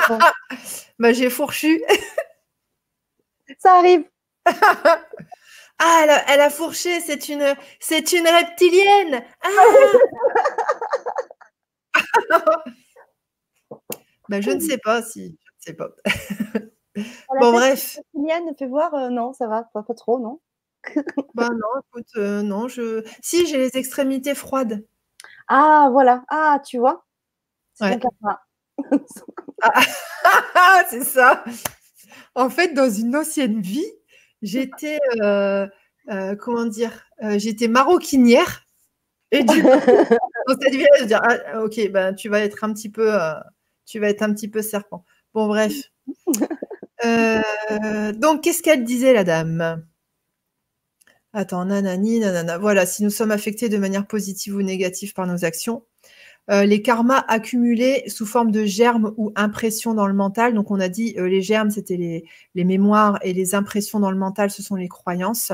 bah, j'ai fourchu. ça arrive. ah, elle a, fourché, c'est une, c'est une reptilienne. Ah. bah, je ne sais pas si, je ne sais pas. bon, bref. Reptilienne, fais voir, euh, non, ça va, pas, trop, non (laughs) Bah non, écoute, euh, non, je. Si, j'ai les extrémités froides. Ah, voilà. Ah, tu vois? C'est (laughs) ah, c'est ça. En fait, dans une ancienne vie, j'étais, euh, euh, comment dire, j'étais maroquinière. Et du coup, (laughs) dans cette vie je dire, ah, ok, ben, tu vas être un petit peu, tu vas être un petit peu serpent. Bon, bref. donc, qu'est-ce qu'elle disait, la dame? Attends, nanani, nanana. Voilà, si nous sommes affectés de manière positive ou négative par nos actions, euh, les karmas accumulés sous forme de germes ou impressions dans le mental. Donc, on a dit euh, les germes, c'était les, mémoires et les impressions dans le mental, ce sont les croyances.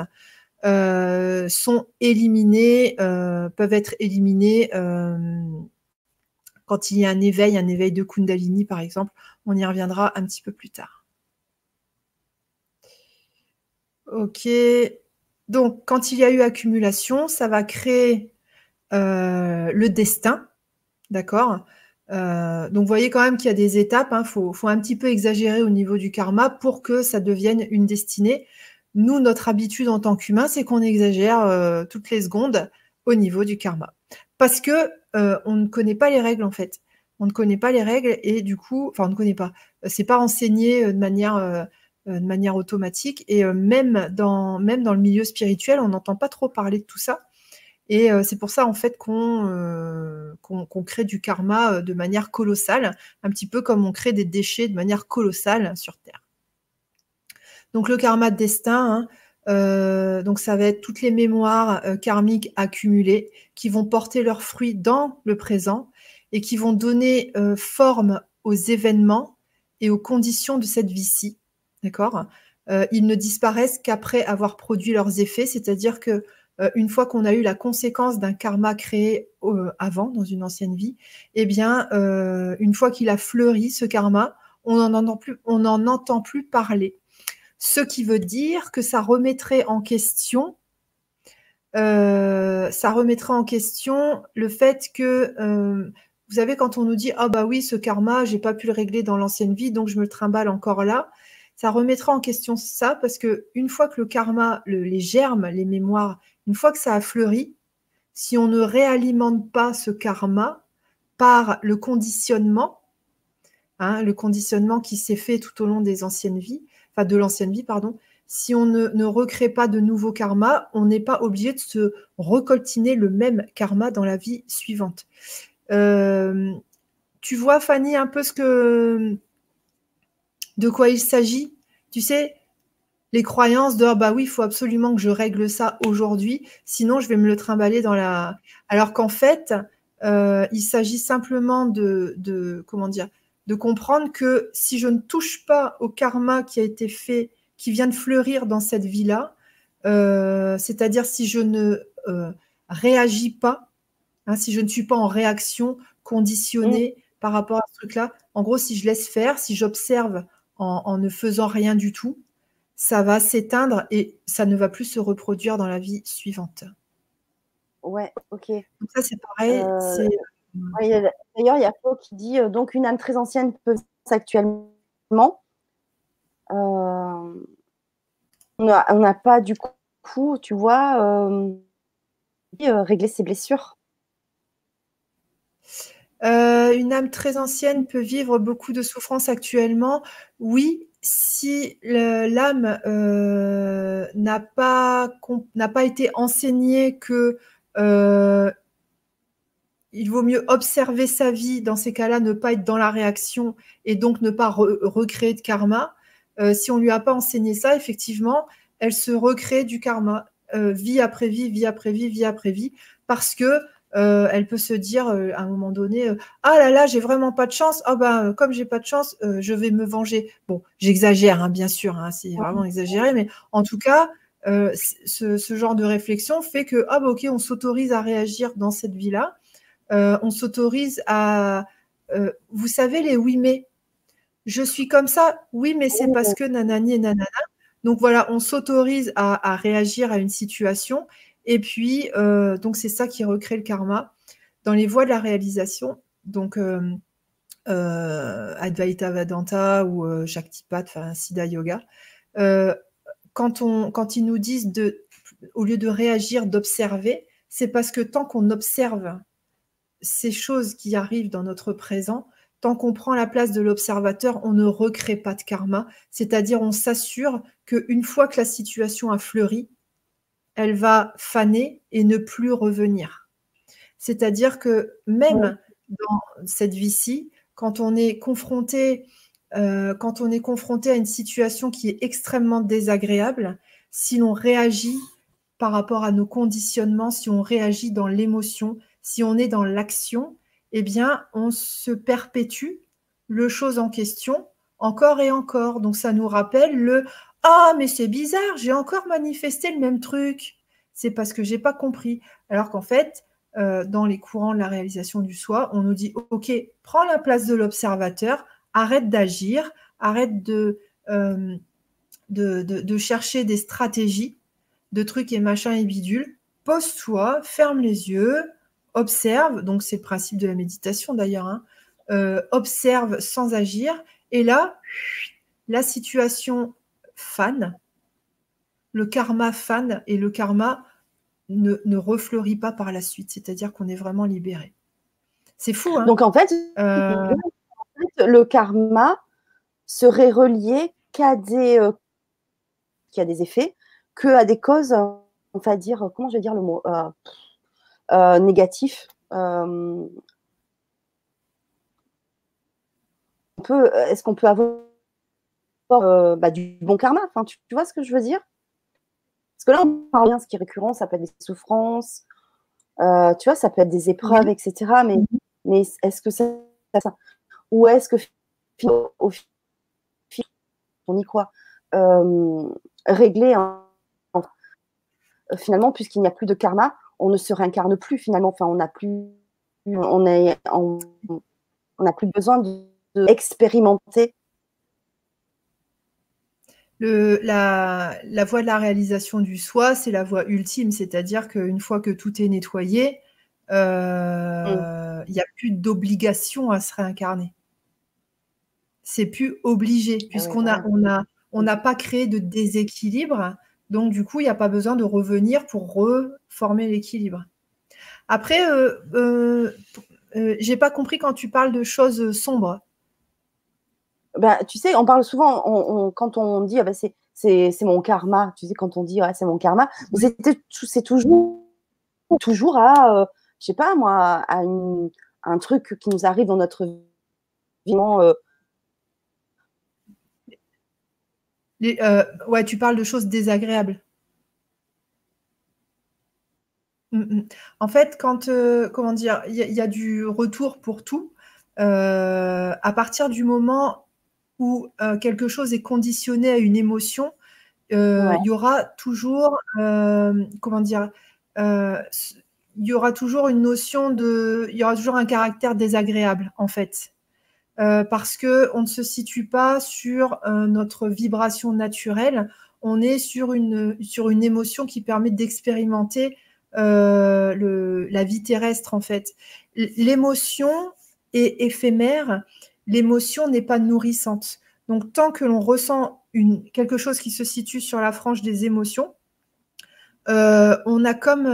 Euh, sont éliminés, peuvent être éliminés quand il y a un éveil, un éveil de Kundalini par exemple. On y reviendra un petit peu plus tard. Ok. Donc, quand il y a eu accumulation, ça va créer le destin. D'accord? Euh, donc, vous voyez quand même qu'il y a des étapes. Il hein. faut, un petit peu exagérer au niveau du karma pour que ça devienne une destinée. Nous, notre habitude en tant qu'humain, c'est qu'on exagère euh, toutes les secondes au niveau du karma. Parce que euh, on ne connaît pas les règles, en fait. On ne connaît pas les règles et du coup, enfin, on ne connaît pas. C'est pas enseigné de manière, de manière automatique. Et même, dans, même dans le milieu spirituel, on n'entend pas trop parler de tout ça. Et c'est pour ça en fait qu'on crée du karma de manière colossale, un petit peu comme on crée des déchets de manière colossale sur Terre. Donc le karma de destin, hein, donc ça va être toutes les mémoires karmiques accumulées qui vont porter leurs fruits dans le présent et qui vont donner forme aux événements et aux conditions de cette vie-ci. D'accord? Ils ne disparaissent qu'après avoir produit leurs effets, c'est-à-dire que euh, une fois qu'on a eu la conséquence d'un karma créé euh, avant, dans une ancienne vie, eh bien, euh, une fois qu'il a fleuri, ce karma, on n'en entend, plus, on entend plus parler. Ce qui veut dire que ça remettrait en question, ça remettrait en question le fait que, vous savez, quand on nous dit, ah bah oui, ce karma, j'ai pas pu le régler dans l'ancienne vie, donc je me le trimballe encore là, ça remettra en question ça parce que une fois que le karma, les germes, les mémoires, une fois que ça a fleuri, si on ne réalimente pas ce karma par le conditionnement, hein, le conditionnement qui s'est fait tout au long des anciennes vies, enfin de l'ancienne vie, pardon, si on ne, recrée pas de nouveaux karma, on n'est pas obligé de se recoltiner le même karma dans la vie suivante. Euh, tu vois, Fanny, un peu ce que de quoi il s'agit. Tu sais, les croyances de ah bah oui, il faut absolument que je règle ça aujourd'hui, sinon je vais me le trimballer dans la. Alors qu'en fait, euh, il s'agit simplement de, de, comment dire, de comprendre que si je ne touche pas au karma qui a été fait, qui vient de fleurir dans cette vie-là, euh, c'est-à-dire si je ne euh, réagis pas, hein, si je ne suis pas en réaction conditionnée mm. par rapport à ce truc-là, en gros, si je laisse faire, si j'observe en, ne faisant rien du tout, ça va s'éteindre et ça ne va plus se reproduire dans la vie suivante. Ouais, ok. Donc ça, c'est pareil. Euh, d'ailleurs, il y a Flo qui dit euh, donc une âme très ancienne peut actuellement. Euh, on n'a pas du coup, tu vois, régler ses blessures. Une âme très ancienne peut vivre beaucoup de souffrances actuellement. Oui, si l'âme euh, n'a pas, été enseignée que euh, il vaut mieux observer sa vie, dans ces cas-là, ne pas être dans la réaction et donc ne pas recréer de karma. Euh, si on ne lui a pas enseigné ça, effectivement, elle se recrée du karma, vie après vie, vie après vie, vie après vie, parce que euh, elle peut se dire euh, à un moment donné euh, ah là là j'ai vraiment pas de chance. Ah ben comme j'ai pas de chance je vais me venger. Bon j'exagère hein, bien sûr hein, c'est vraiment exagéré mais en tout cas ce, genre de réflexion fait que ah bah, ok on s'autorise à réagir dans cette vie là on s'autorise à vous savez les oui mais. Je suis comme ça. Oui mais c'est parce que nanani et nanana. Donc voilà on s'autorise à réagir à une situation et puis, euh, donc c'est ça qui recrée le karma. Dans les voies de la réalisation, donc euh, euh, Advaita Vedanta ou Shaktipat, enfin Siddha Yoga, quand, on, quand ils nous disent de, au lieu de réagir, d'observer, c'est parce que tant qu'on observe ces choses qui arrivent dans notre présent, tant qu'on prend la place de l'observateur, on ne recrée pas de karma, c'est-à-dire on s'assure qu'une fois que la situation a fleuri, elle va faner et ne plus revenir. C'est-à-dire que même dans cette vie-ci, quand on est confronté, euh, quand on est confronté à une situation qui est extrêmement désagréable, si l'on réagit par rapport à nos conditionnements, si on réagit dans l'émotion, si on est dans l'action, eh bien, on se perpétue le chose en question encore et encore. Donc, ça nous rappelle le ah, mais c'est bizarre, j'ai encore manifesté le même truc. C'est parce que j'ai pas compris. Alors qu'en fait, euh, dans les courants de la réalisation du soi, on nous dit OK, prends la place de l'observateur, arrête d'agir, arrête de, euh, de, chercher des stratégies, de trucs et machins et bidules. Pose-toi, ferme les yeux, observe. Donc, c'est le principe de la méditation d'ailleurs. Hein. Euh, observe sans agir. Et là, la situation fan, le karma fan et le karma ne, ne refleurit pas par la suite, c'est-à-dire qu'on est vraiment libéré. C'est fou. Hein Donc en fait, euh, le karma serait relié qu'à des, euh, des effets, que à des causes, on va dire, comment je vais dire le mot, euh, négatif. Est-ce qu'on peut avoir bah, du bon karma enfin, tu, vois ce que je veux dire? Parce que là, on parle bien, ce qui est récurrent, ça peut être des souffrances, euh, tu vois, ça peut être des épreuves, etc. Mais, mhm. mais est-ce que c'est ça? Ou est-ce que au final, on y croit euh, Régler finalement, puisqu'il n'y a plus de karma, on ne se réincarne plus finalement. Enfin, on n'a plus, on on plus besoin d'expérimenter la, la, voie de la réalisation du soi, c'est la voie ultime, c'est-à-dire qu'une fois que tout est nettoyé, euh, mm. il n'y a plus d'obligation à se réincarner. C'est plus obligé, ah puisqu'on a, on a, on n'a pas créé de déséquilibre, donc du coup, il n'y a pas besoin de revenir pour reformer l'équilibre. Après, euh, euh, euh j'ai pas compris quand tu parles de choses sombres. Bah, tu sais, on parle souvent, quand on dit ah bah, c'est mon karma, tu sais, quand on dit c'est mon karma, c'est toujours, toujours à, euh, je sais pas moi, à un truc qui nous arrive dans notre vie. Euh, Euh, ouais, tu parles de choses désagréables. Mm, mm. En fait, quand, euh, comment dire, il y, a du retour pour tout, euh, à partir du moment où quelque chose est conditionné à une émotion, il y aura toujours, comment dire, il y aura toujours une notion de, il y aura toujours un caractère désagréable en fait. Euh, parce que on ne se situe pas sur euh, notre vibration naturelle, on est sur une, sur une émotion qui permet d'expérimenter euh, la vie terrestre en fait. L'émotion est éphémère, l'émotion n'est pas nourrissante. Donc tant que l'on ressent quelque chose qui se situe sur la frange des émotions, on a comme,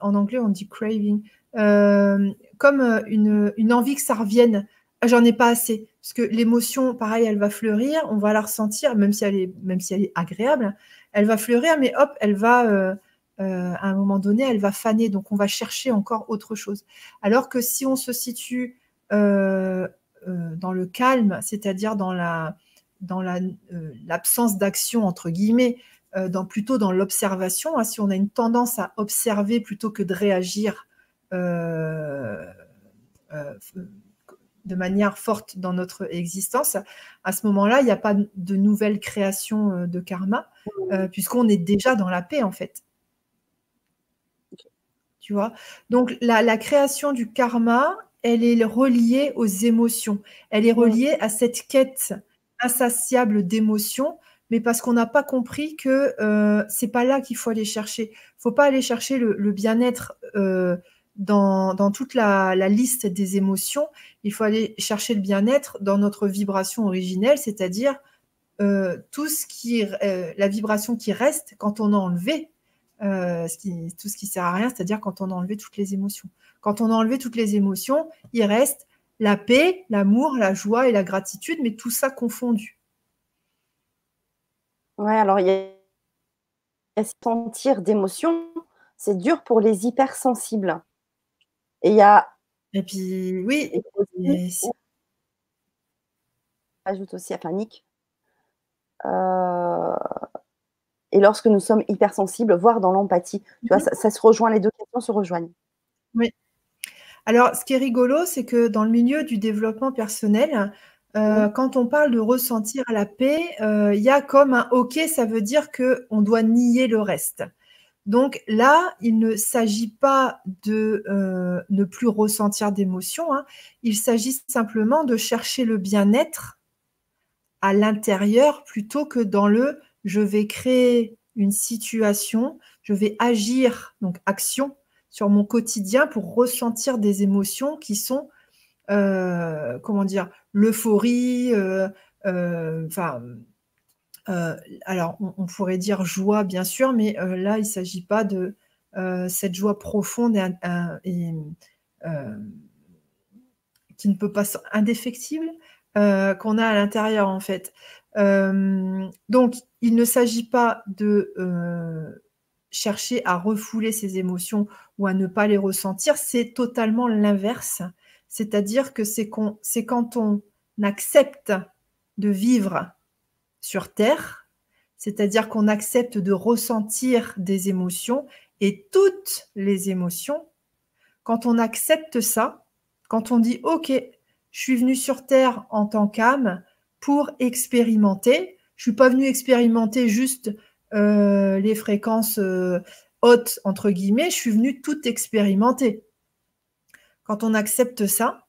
en anglais on dit craving, comme une, envie que ça revienne ah, j'en ai pas assez. Parce que l'émotion, pareil, elle va fleurir, on va la ressentir, même si elle est, agréable, elle va fleurir, mais hop, elle va, euh, euh, à un moment donné, elle va faner. Donc, on va chercher encore autre chose. Alors que si on se situe euh, dans le calme, c'est-à-dire dans la dans l'absence d'action entre guillemets, dans, plutôt dans l'observation, hein, si on a une tendance à observer plutôt que de réagir de manière forte dans notre existence, à ce moment-là, il n'y a pas de nouvelle création euh, de karma, euh, puisqu'on est déjà dans la paix, en fait. Tu vois? Donc, la, création du karma, elle est reliée aux émotions. Elle est reliée à cette quête insatiable d'émotions, mais parce qu'on n'a pas compris que euh, c'est pas là qu'il faut aller chercher. Il faut pas aller chercher le, bien-être euh, dans, toute la, liste des émotions, il faut aller chercher le bien-être dans notre vibration originelle, c'est-à-dire euh, tout ce qui, euh, la vibration qui reste quand on a enlevé tout ce qui sert à rien, c'est-à-dire quand on a enlevé toutes les émotions. Quand on a enlevé toutes les émotions, il reste la paix, l'amour, la joie et la gratitude, mais tout ça confondu. Ouais, alors il y a sentir d'émotions, c'est dur pour les hypersensibles. Et il y a. Et puis, oui. Et ajoute aussi à panique. Euh, et lorsque nous sommes hypersensibles, voire dans l'empathie. Tu vois, ça, se rejoint, les deux questions se rejoignent. Oui. Alors, ce qui est rigolo, c'est que dans le milieu du développement personnel, euh, quand on parle de ressentir la paix, euh, il y a comme un OK, ça veut dire qu'on doit nier le reste. Donc là, il ne s'agit pas de euh, ne plus ressentir d'émotions, hein. il s'agit simplement de chercher le bien-être à l'intérieur plutôt que dans le je vais créer une situation, je vais agir, donc action, sur mon quotidien pour ressentir des émotions qui sont, euh, comment dire, l'euphorie, euh, enfin euh, alors, on, pourrait dire joie, bien sûr, mais là, il ne s'agit pas de cette joie profonde et, qui ne peut pas indéfectible qu'on a à l'intérieur, en fait. donc, il ne s'agit pas de chercher à refouler ses émotions ou à ne pas les ressentir, c'est totalement l'inverse. C'est-à-dire que c'est quand on accepte de vivre sur Terre, c'est-à-dire qu'on accepte de ressentir des émotions et toutes les émotions. Quand on accepte ça, quand on dit OK, je suis venu sur Terre en tant qu'âme pour expérimenter, je suis pas venu expérimenter juste euh, les fréquences euh, hautes entre guillemets, je suis venu tout expérimenter. Quand on accepte ça,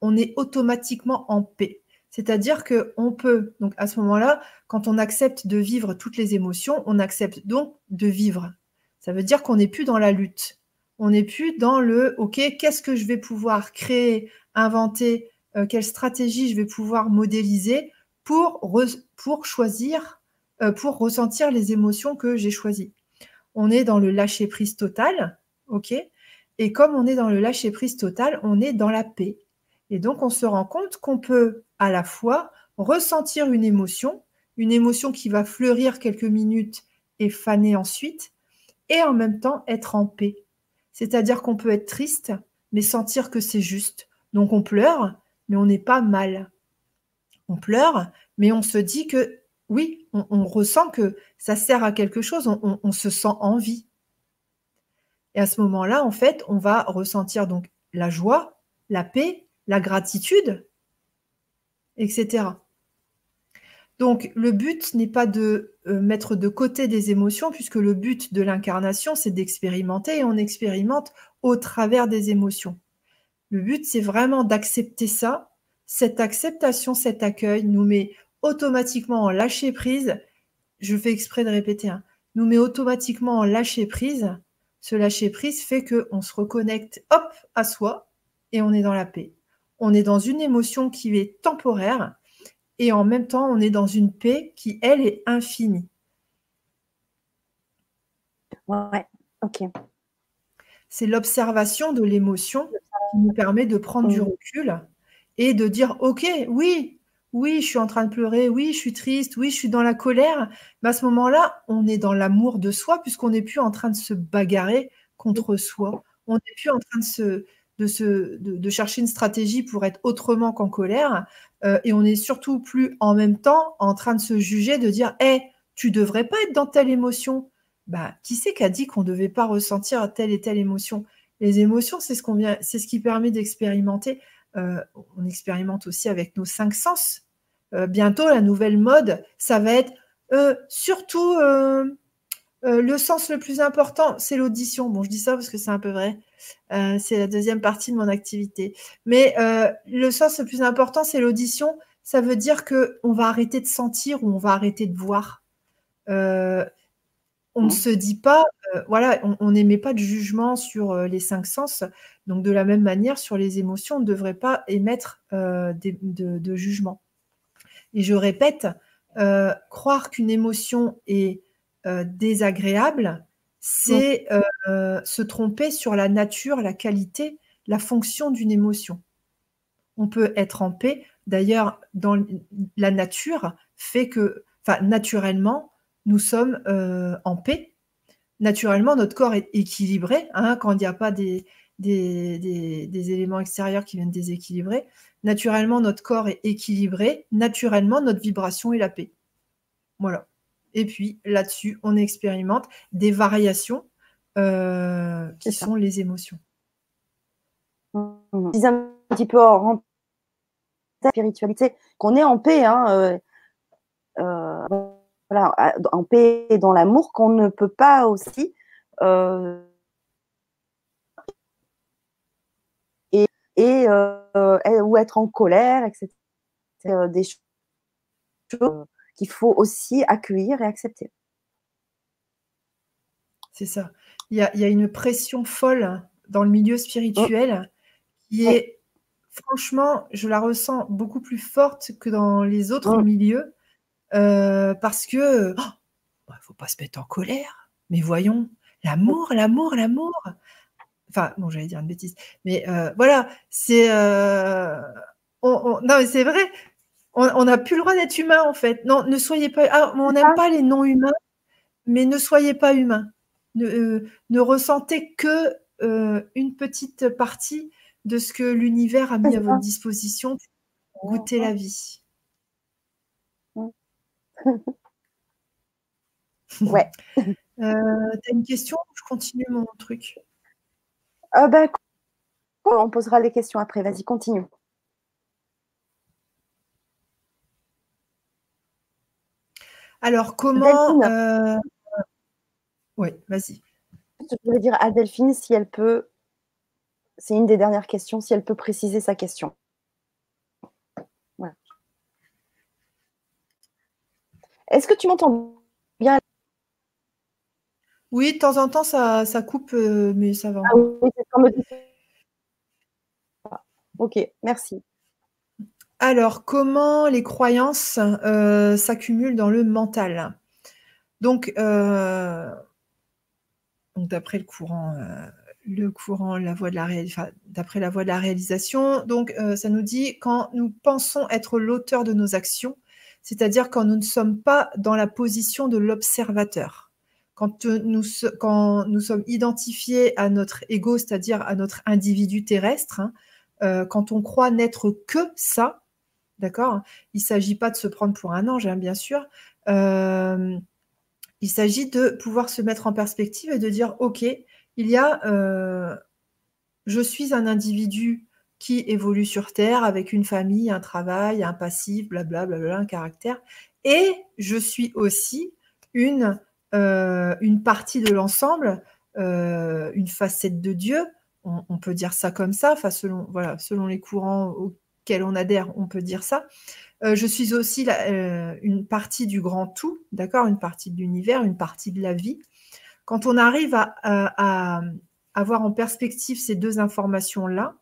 on est automatiquement en paix. C'est-à-dire qu'on peut, donc à ce moment-là, quand on accepte de vivre toutes les émotions, on accepte donc de vivre. Ça veut dire qu'on n'est plus dans la lutte. On n'est plus dans le OK, qu'est-ce que je vais pouvoir créer, inventer, euh, quelle stratégie je vais pouvoir modéliser pour, choisir, pour ressentir les émotions que j'ai choisies. On est dans le lâcher prise total, OK? Et comme on est dans le lâcher prise total, on est dans la paix. Et donc, on se rend compte qu'on peut à la fois ressentir une émotion, une émotion qui va fleurir quelques minutes et faner ensuite, et en même temps être en paix. C'est-à-dire qu'on peut être triste, mais sentir que c'est juste. Donc on pleure, mais on n'est pas mal. On pleure, mais on se dit que oui, on, ressent que ça sert à quelque chose, on, se sent en vie. Et à ce moment-là, en fait, on va ressentir donc la joie, la paix, la gratitude, etc. Donc, le but n'est pas de euh, mettre de côté des émotions, puisque le but de l'incarnation, c'est d'expérimenter, et on expérimente au travers des émotions. Le but, c'est vraiment d'accepter ça. Cette acceptation, cet accueil nous met automatiquement en lâcher prise. Je fais exprès de répéter, hein, nous met automatiquement en lâcher prise. Ce lâcher prise fait qu'on se reconnecte, hop, à soi, et on est dans la paix. On est dans une émotion qui est temporaire, et en même temps, on est dans une paix qui, elle, est infinie. Ouais, ok. C'est l'observation de l'émotion qui nous permet de prendre du mmh. recul et de dire, OK, oui, oui, je suis en train de pleurer, oui, je suis triste, oui, je suis dans la colère. Mais à ce moment-là, on est dans l'amour de soi puisqu'on n'est plus en train de se bagarrer contre soi. On n'est plus en train de chercher une stratégie pour être autrement qu'en colère. Euh, et on n'est surtout plus en même temps en train de se juger, de dire Hé, tu devrais pas être dans telle émotion. Bah, qui c'est qui a dit qu'on ne devait pas ressentir telle et telle émotion? Les émotions, c'est ce, qu'on vient, c'est ce qui permet d'expérimenter. Euh, on expérimente aussi avec nos cinq sens. Euh, bientôt, la nouvelle mode, ça va être surtout le sens le plus important, c'est l'audition. Bon, je dis ça parce que c'est un peu vrai. Euh, c'est la deuxième partie de mon activité. Mais euh, le sens le plus important, c'est l'audition. Ça veut dire qu'on va arrêter de sentir ou on va arrêter de voir. Euh, on ne se dit pas, voilà, on n'émet pas de jugement sur les cinq sens. Donc, de la même manière, sur les émotions, on ne devrait pas émettre de, de, jugement. Et je répète, croire qu'une émotion est désagréable, c'est euh, se tromper sur la nature, la qualité, la fonction d'une émotion. On peut être en paix. D'ailleurs, dans la nature fait que, enfin, naturellement, nous sommes euh, en paix. Naturellement, notre corps est équilibré hein, quand il n'y a pas des, des, des, éléments extérieurs qui viennent déséquilibrer. Naturellement, notre corps est équilibré. Naturellement, notre vibration est la paix. Voilà. Et puis là-dessus, on expérimente des variations euh, qui sont les émotions. On disait un petit peu en spiritualité qu'on est en paix, hein, euh, euh, voilà, en paix et dans l'amour, qu'on ne peut pas aussi et ou être en colère, etc. Des choses qu'il faut aussi accueillir et accepter. C'est ça. Il y, a, une pression folle dans le milieu spirituel qui est, franchement, je la ressens beaucoup plus forte que dans les autres milieux euh, parce que il oh, ne bah, faut pas se mettre en colère. Mais voyons, l'amour, l'amour, l'amour. Enfin, bon, j'allais dire une bêtise, mais euh, voilà, c'est. Euh, non, mais c'est vrai, on n'a plus le droit d'être humain, en fait. Non, ne soyez pas. Ah, on n'aime pas les non-humains, mais ne soyez pas humain. Ne, euh, ressentez que une petite partie de ce que l'univers a mis à votre disposition pour goûter la vie. ouais. (laughs) Euh, T'as une question Je continue mon truc? Ah ben, on posera les questions après. Vas-y, continue. Alors, comment. Euh, oui, vas-y. Je voulais dire à Delphine si elle peut. C'est une des dernières questions, si elle peut préciser sa question. Voilà. Est-ce que tu m'entends bien Oui, de temps en temps, ça, coupe, euh, mais ça va. Ah oui, Ok, merci. Alors, comment les croyances euh, s'accumulent dans le mental? Donc, euh, d'après le courant, euh, le courant, la voie de la d'après la voie de la réalisation, donc ça nous dit quand nous pensons être l'auteur de nos actions, c'est-à-dire quand nous ne sommes pas dans la position de l'observateur. Quand nous, sommes identifiés à notre ego, c'est-à-dire à notre individu terrestre, hein, quand on croit n'être que ça, D'accord Il ne s'agit pas de se prendre pour un ange, hein, bien sûr. il s'agit de pouvoir se mettre en perspective et de dire, OK, il y a, je suis un individu qui évolue sur Terre avec une famille, un travail, un passif, blablabla, un caractère. Et je suis aussi une, euh, une partie de l'ensemble, euh, une facette de Dieu. On, peut dire ça comme ça, selon, voilà, selon les courants auxquels on adhère, on peut dire ça. Euh, je suis aussi une partie du grand tout, d'accord Une partie de l'univers, une partie de la vie. Quand on arrive à, avoir en perspective ces deux informations-là,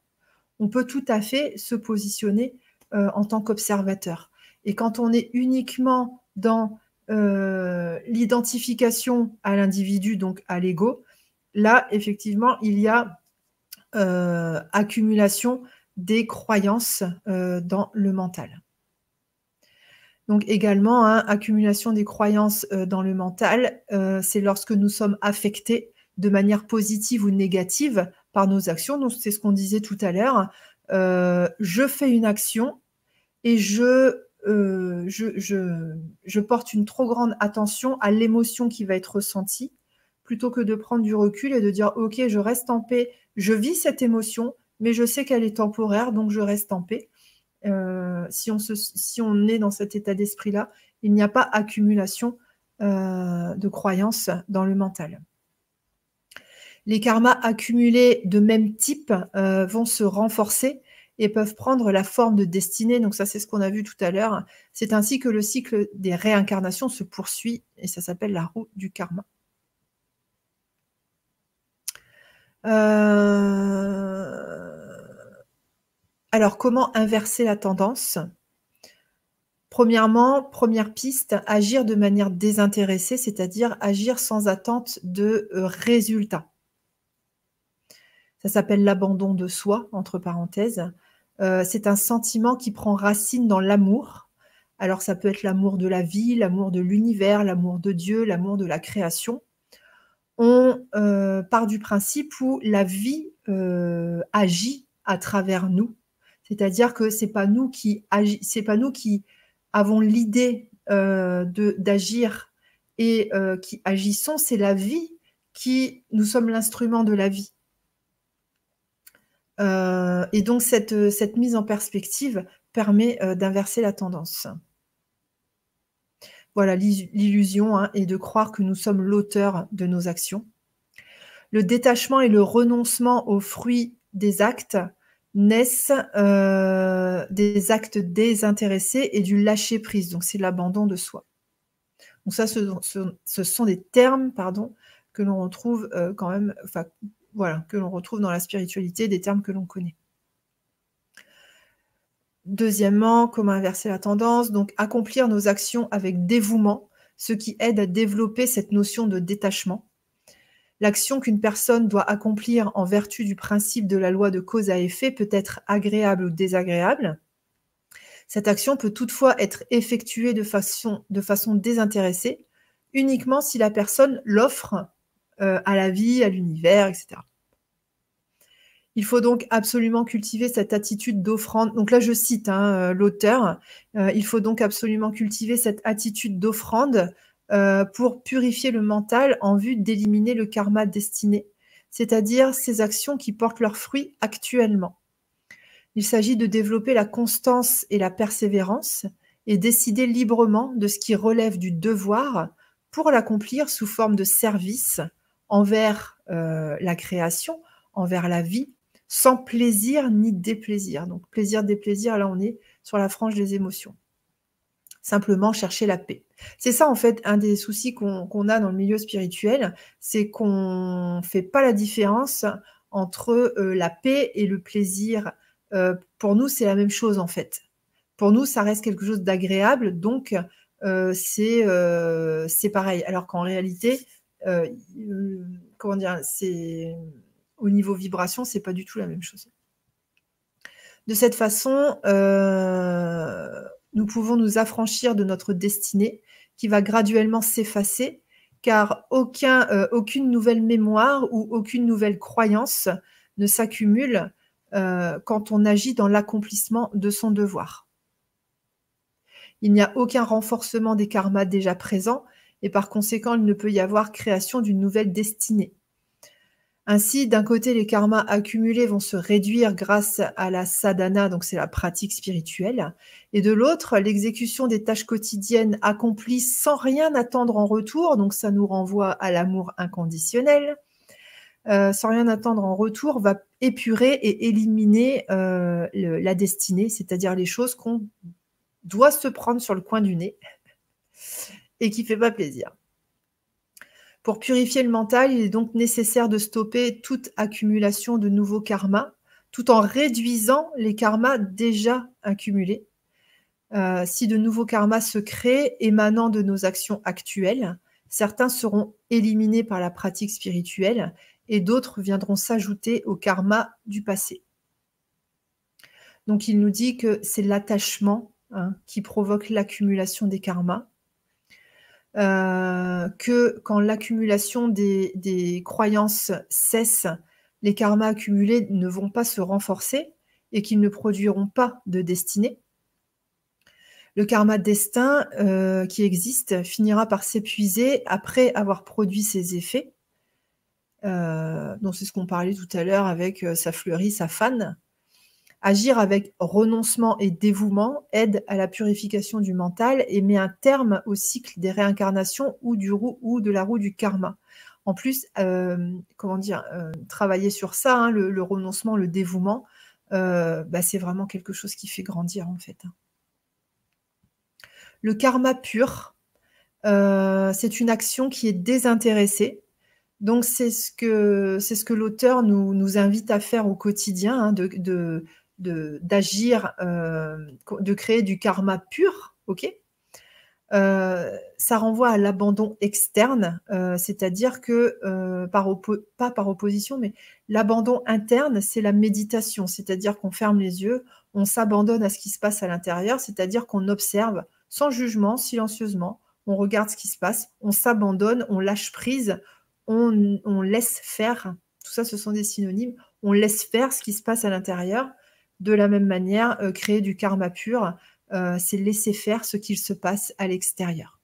on peut tout à fait se positionner euh, en tant qu'observateur. Et quand on est uniquement dans euh, l'identification à l'individu, donc à l'ego, là, effectivement, il y a euh, accumulation des croyances dans le mental. Donc également, hein, accumulation des croyances dans le mental, c'est lorsque nous sommes affectés de manière positive ou négative par nos actions. Donc, c'est ce qu'on disait tout à l'heure. Euh, je fais une action et je, euh, je, porte une trop grande attention à l'émotion qui va être ressentie, plutôt que de prendre du recul et de dire, OK, je reste en paix, je vis cette émotion, mais je sais qu'elle est temporaire, donc je reste en paix. Euh, si, on est dans cet état d'esprit-là, il n'y a pas accumulation de croyances dans le mental les karmas accumulés de même type euh, vont se renforcer et peuvent prendre la forme de destinée. Donc ça, c'est ce qu'on a vu tout à l'heure. C'est ainsi que le cycle des réincarnations se poursuit et ça s'appelle la roue du karma. Euh, alors, comment inverser la tendance? Premièrement, première piste, agir de manière désintéressée, c'est-à-dire agir sans attente de euh, résultats. Ça s'appelle l'abandon de soi, entre parenthèses. Euh, c'est un sentiment qui prend racine dans l'amour. Alors ça peut être l'amour de la vie, l'amour de l'univers, l'amour de Dieu, l'amour de la création. On euh, part du principe où la vie euh, agit à travers nous. C'est-à-dire que c'est pas nous pas nous qui avons l'idée d'agir et qui agissons, c'est la vie qui nous sommes l'instrument de la vie. Euh, et donc, cette, cette, mise en perspective permet euh, d'inverser la tendance. Voilà, l'illusion hein, est de croire que nous sommes l'auteur de nos actions. Le détachement et le renoncement aux fruits des actes naissent euh, des actes désintéressés et du lâcher-prise. Donc, c'est l'abandon de soi. Donc, ça, ce, ce, sont des termes pardon, que l'on retrouve quand même, voilà, que l'on retrouve dans la spiritualité, des termes que l'on connaît. Deuxièmement, comment inverser la tendance? Donc, accomplir nos actions avec dévouement, ce qui aide à développer cette notion de détachement. L'action qu'une personne doit accomplir en vertu du principe de la loi de cause à effet peut être agréable ou désagréable. Cette action peut toutefois être effectuée de façon, de façon désintéressée, uniquement si la personne l'offre euh, à la vie, à l'univers, etc. Il faut donc absolument cultiver cette attitude d'offrande. Donc là, je cite hein, euh, l'auteur. Euh, il faut donc absolument cultiver cette attitude d'offrande pour purifier le mental en vue d'éliminer le karma destiné, c'est-à-dire ces actions qui portent leurs fruits actuellement. Il s'agit de développer la constance et la persévérance et décider librement de ce qui relève du devoir pour l'accomplir sous forme de service envers euh, la création, envers la vie, sans plaisir ni déplaisir. Donc plaisir, déplaisir, là on est sur la frange des émotions. Simplement chercher la paix. C'est ça en fait un des soucis qu'on a dans le milieu spirituel, c'est qu'on ne fait pas la différence entre euh, la paix et le plaisir. Euh, pour nous, c'est la même chose en fait. Pour nous, ça reste quelque chose d'agréable, donc c'est pareil. Alors qu'en réalité, euh, comment dire, c'est au niveau vibration, c'est pas du tout la même chose. De cette façon, euh, nous pouvons nous affranchir de notre destinée qui va graduellement s'effacer car euh, aucune nouvelle mémoire ou aucune nouvelle croyance ne s'accumule quand on agit dans l'accomplissement de son devoir. Il n'y a aucun renforcement des karmas déjà présents et par conséquent, il ne peut y avoir création d'une nouvelle destinée. Ainsi, d'un côté, les karmas accumulés vont se réduire grâce à la sadhana, donc c'est la pratique spirituelle, et de l'autre, l'exécution des tâches quotidiennes accomplies sans rien attendre en retour, donc ça nous renvoie à l'amour inconditionnel, euh, sans rien attendre en retour, va épurer et éliminer euh, la destinée, c'est-à-dire les choses qu'on doit se prendre sur le coin du nez et qui ne fait pas plaisir. Pour purifier le mental, il est donc nécessaire de stopper toute accumulation de nouveaux karmas, tout en réduisant les karmas déjà accumulés. Euh, si de nouveaux karmas se créent émanant de nos actions actuelles, certains seront éliminés par la pratique spirituelle et d'autres viendront s'ajouter au karma du passé. Donc il nous dit que c'est l'attachement hein, qui provoque l'accumulation des karmas euh, que quand l'accumulation des, croyances cesse, les karmas accumulés ne vont pas se renforcer et qu'ils ne produiront pas de destinée. Le karma destin euh, qui existe finira par s'épuiser après avoir produit ses effets. Euh, c'est ce qu'on parlait tout à l'heure avec sa fleurie, sa fan. Agir avec renoncement et dévouement aide à la purification du mental et met un terme au cycle des réincarnations ou, du ou de la roue du karma. En plus, euh, comment dire, euh, travailler sur ça, hein, le, renoncement, le dévouement, euh, bah, c'est vraiment quelque chose qui fait grandir en fait. Le karma pur, c'est une action qui est désintéressée. Donc c'est ce que l'auteur nous, invite à faire au quotidien, hein, d'agir, euh, de, créer du karma pur, ok? Euh, ça renvoie à l'abandon externe, euh, c'est-à-dire que, pas par opposition, mais l'abandon interne, c'est la méditation, c'est-à-dire qu'on ferme les yeux, on s'abandonne à ce qui se passe à l'intérieur, c'est-à-dire qu'on observe sans jugement, silencieusement, on regarde ce qui se passe, on s'abandonne, on lâche prise, on, on laisse faire, tout ça ce sont des synonymes, on laisse faire ce qui se passe à l'intérieur, de la même manière, euh, créer du karma pur, euh, c'est laisser faire ce qu'il se passe à l'extérieur.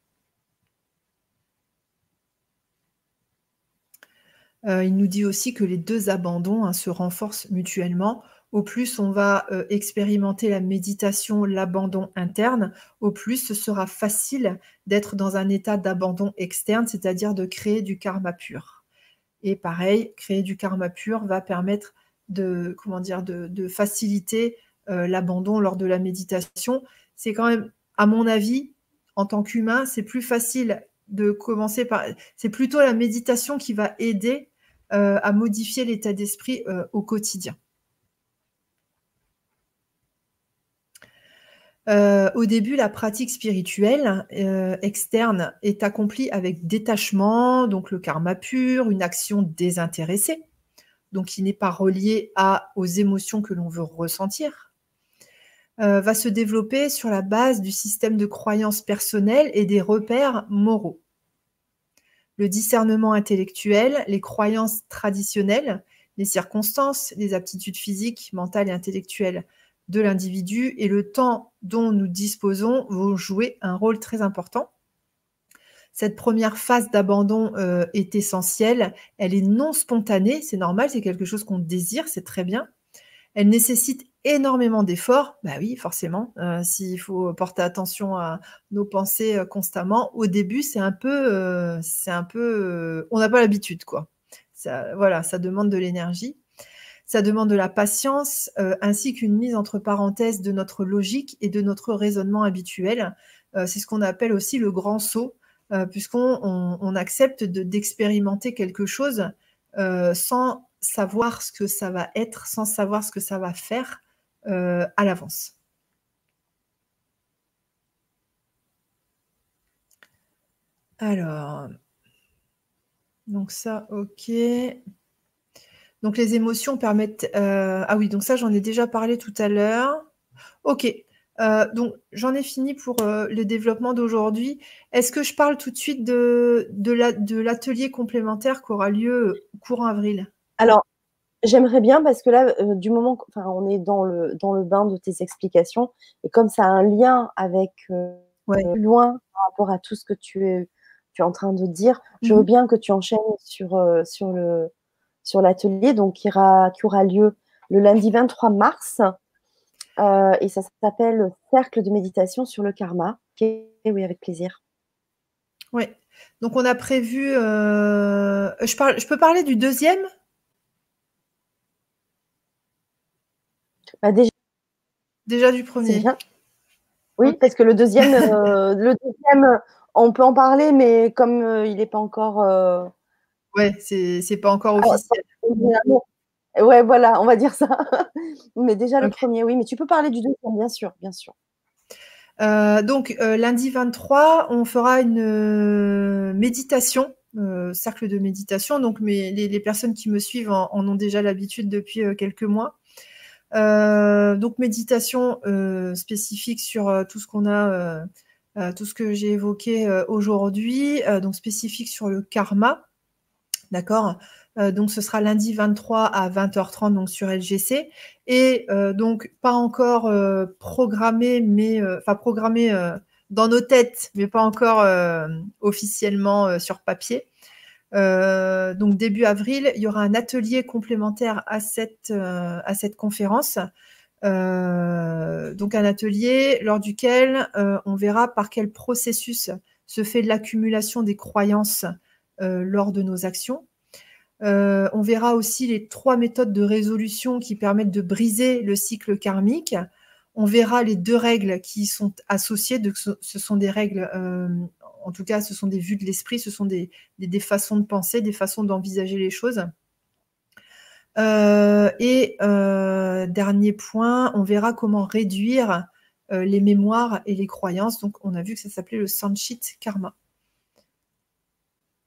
Euh, il nous dit aussi que les deux abandons hein, se renforcent mutuellement. Au plus on va expérimenter la méditation, l'abandon interne, au plus ce sera facile d'être dans un état d'abandon externe, c'est-à-dire de créer du karma pur. Et pareil, créer du karma pur va permettre de, faciliter euh, l'abandon lors de la méditation. C'est quand même, à mon avis, en tant qu'humain, c'est plus facile de commencer par. C'est plutôt la méditation qui va aider euh, à modifier l'état d'esprit euh, au quotidien. au début, la pratique spirituelle externe est accomplie avec détachement, donc le karma pur, une action désintéressée donc qui n'est pas relié à, aux émotions que l'on veut ressentir, euh, va se développer sur la base du système de croyances personnelles et des repères moraux. Le discernement intellectuel, les croyances traditionnelles, les circonstances, les aptitudes physiques, mentales et intellectuelles de l'individu et le temps dont nous disposons vont jouer un rôle très important. Cette première phase d'abandon euh, est essentielle. Elle est non spontanée, c'est normal, c'est quelque chose qu'on désire, c'est très bien. Elle nécessite énormément d'efforts. Bah oui, forcément, euh, s'il faut porter attention à nos pensées euh, constamment. Au début, c'est un peu, c'est un peu, on n'a pas l'habitude, quoi. Voilà, ça demande de l'énergie. Ça demande de la patience, ainsi qu'une mise entre parenthèses de notre logique et de notre raisonnement habituel. c'est ce qu'on appelle aussi le grand saut. Euh, puisqu'on accepte d'expérimenter quelque chose euh, sans savoir ce que ça va être, sans savoir ce que ça va faire euh, à l'avance. Alors, donc ça, ok. Donc les émotions permettent... ah oui, donc ça, j'en ai déjà parlé tout à l'heure. Ok, euh, donc, j'en ai fini pour euh, le développement d'aujourd'hui. Est-ce que je parle tout de suite de, de l'atelier complémentaire qui aura lieu euh, courant avril? Alors, j'aimerais bien parce que là, du moment enfin, on est dans le, dans le bain de tes explications, et comme ça a un lien avec loin par rapport à tout ce que tu es, tu es en train de dire. Je veux mmh bien que tu enchaînes sur, sur sur l'atelier, donc qui, qui aura lieu le lundi 23 mars. Et ça s'appelle Cercle de méditation sur le karma. oui, avec plaisir. Oui. Donc on a prévu. je, parle, je peux parler du deuxième? Bah, déjà, déjà du premier. Oui, parce que le deuxième, euh, (laughs) le deuxième, on peut en parler, mais comme euh, il n'est pas encore. Euh... Ouais, c'est pas encore ah, officiel. Ouais, voilà, on va dire ça. (laughs) mais déjà le premier, oui, mais tu peux parler du deuxième, bien sûr, bien sûr. Euh, donc lundi 23, on fera une méditation, cercle de méditation. Donc les, personnes qui me suivent en ont déjà l'habitude depuis quelques mois. Euh, donc méditation euh, spécifique sur euh, tout ce qu'on a, tout ce que j'ai évoqué aujourd'hui, donc spécifique sur le karma, d'accord? Donc ce sera lundi 23 à 20h30 donc sur LGC et donc pas encore programmé mais enfin programmé dans nos têtes mais pas encore officiellement sur papier. Euh, donc début avril, il y aura un atelier complémentaire à cette, euh, à cette conférence. Euh, donc un atelier lors duquel on verra par quel processus se fait l'accumulation des croyances lors de nos actions. On verra aussi les trois méthodes de résolution qui permettent de briser le cycle karmique. On verra les deux règles qui sont associées. Ce sont des règles en tout cas, ce sont des vues de l'esprit, ce sont des, façons de penser, des façons d'envisager les choses. Euh, et euh, dernier point, on verra comment réduire euh, les mémoires et les croyances. Donc, on a vu que ça s'appelait le Sanchit Karma.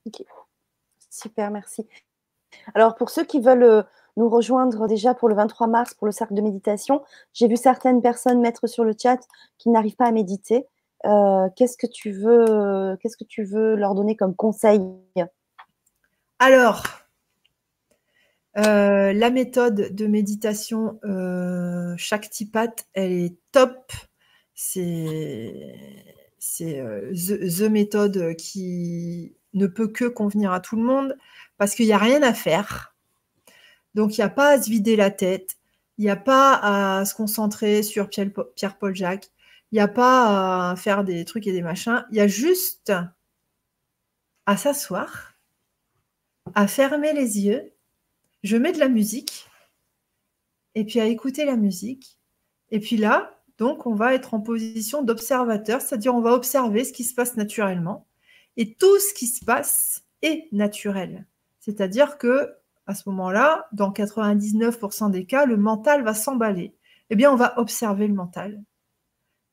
Ok, super, merci. Alors, pour ceux qui veulent nous rejoindre déjà pour le 23 mars pour le cercle de méditation, j'ai vu certaines personnes mettre sur le chat qui n'arrivent pas à méditer. Euh, qu'est-ce que tu veux, qu'est-ce que tu veux leur donner comme conseil? Alors, euh, la méthode de méditation euh, Shaktipat, elle est top. C'est c'est euh, the, méthode qui ne peut que convenir à tout le monde parce qu'il n'y a rien à faire. Donc, il n'y a pas à se vider la tête. Il n'y a pas à se concentrer sur Pierre-Paul Jacques. Il n'y a pas à faire des trucs et des machins. Il y a juste à s'asseoir, à fermer les yeux. Je mets de la musique et puis à écouter la musique. Et puis là, donc, on va être en position d'observateur, c'est-à-dire on va observer ce qui se passe naturellement. Et tout ce qui se passe est naturel. C'est-à-dire que à ce moment-là, dans 99% des cas, le mental va s'emballer. Eh bien, on va observer le mental.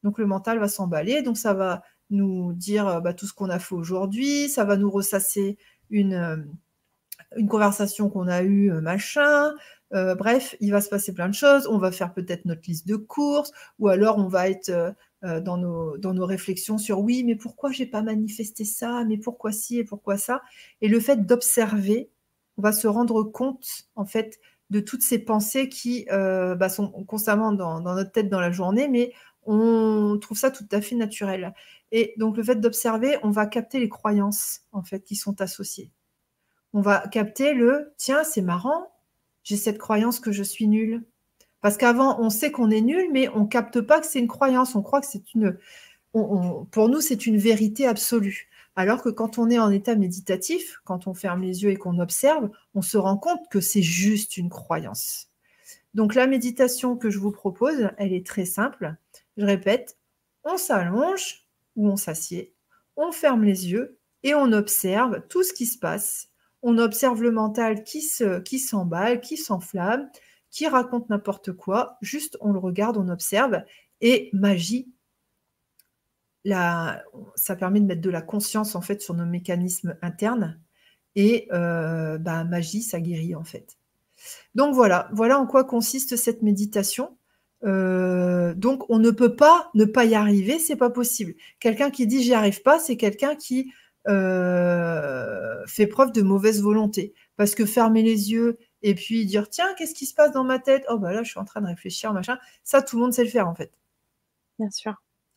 Donc le mental va s'emballer, donc ça va nous dire euh, bah, tout ce qu'on a fait aujourd'hui, ça va nous ressasser une, euh, conversation qu'on a eue, euh, machin. bref, il va se passer plein de choses. On va faire peut-être notre liste de courses, ou alors on va être dans, nos, dans nos réflexions sur oui, mais pourquoi j'ai pas manifesté ça, mais pourquoi ci et pourquoi ça? Et le fait d'observer, on va se rendre compte en fait de toutes ces pensées qui bah, sont constamment dans, notre tête dans la journée, mais on trouve ça tout à fait naturel. Et donc le fait d'observer, on va capter les croyances en fait qui sont associées. On va capter le tiens, c'est marrant, j'ai cette croyance que je suis nul. Parce qu'avant, on sait qu'on est nul, mais on capte pas que c'est une croyance. On croit que c'est une, pour nous, c'est une vérité absolue. Alors que quand on est en état méditatif, quand on ferme les yeux et qu'on observe, on se rend compte que c'est juste une croyance. Donc la méditation que je vous propose, elle est très simple. Je répète, on s'allonge ou on s'assied, on ferme les yeux et on observe tout ce qui se passe. On observe le mental qui se, qui s'emballe, qui s'enflamme, qui raconte n'importe quoi. Juste, on le regarde, on observe. Et magie, ça permet de mettre de la conscience en fait sur nos mécanismes internes. Et euh, bah, magie, ça guérit en fait. Donc voilà, voilà en quoi consiste cette méditation. Euh, donc, on ne peut pas ne pas y arriver, c'est pas possible. Quelqu'un qui dit j'y arrive pas, c'est quelqu'un qui euh, fait preuve de mauvaise volonté. Parce que fermer les yeux et puis dire tiens, qu'est-ce qui se passe dans ma tête? Oh, bah là, je suis en train de réfléchir, machin. Ça, tout le monde sait le faire, en fait. Bien sûr.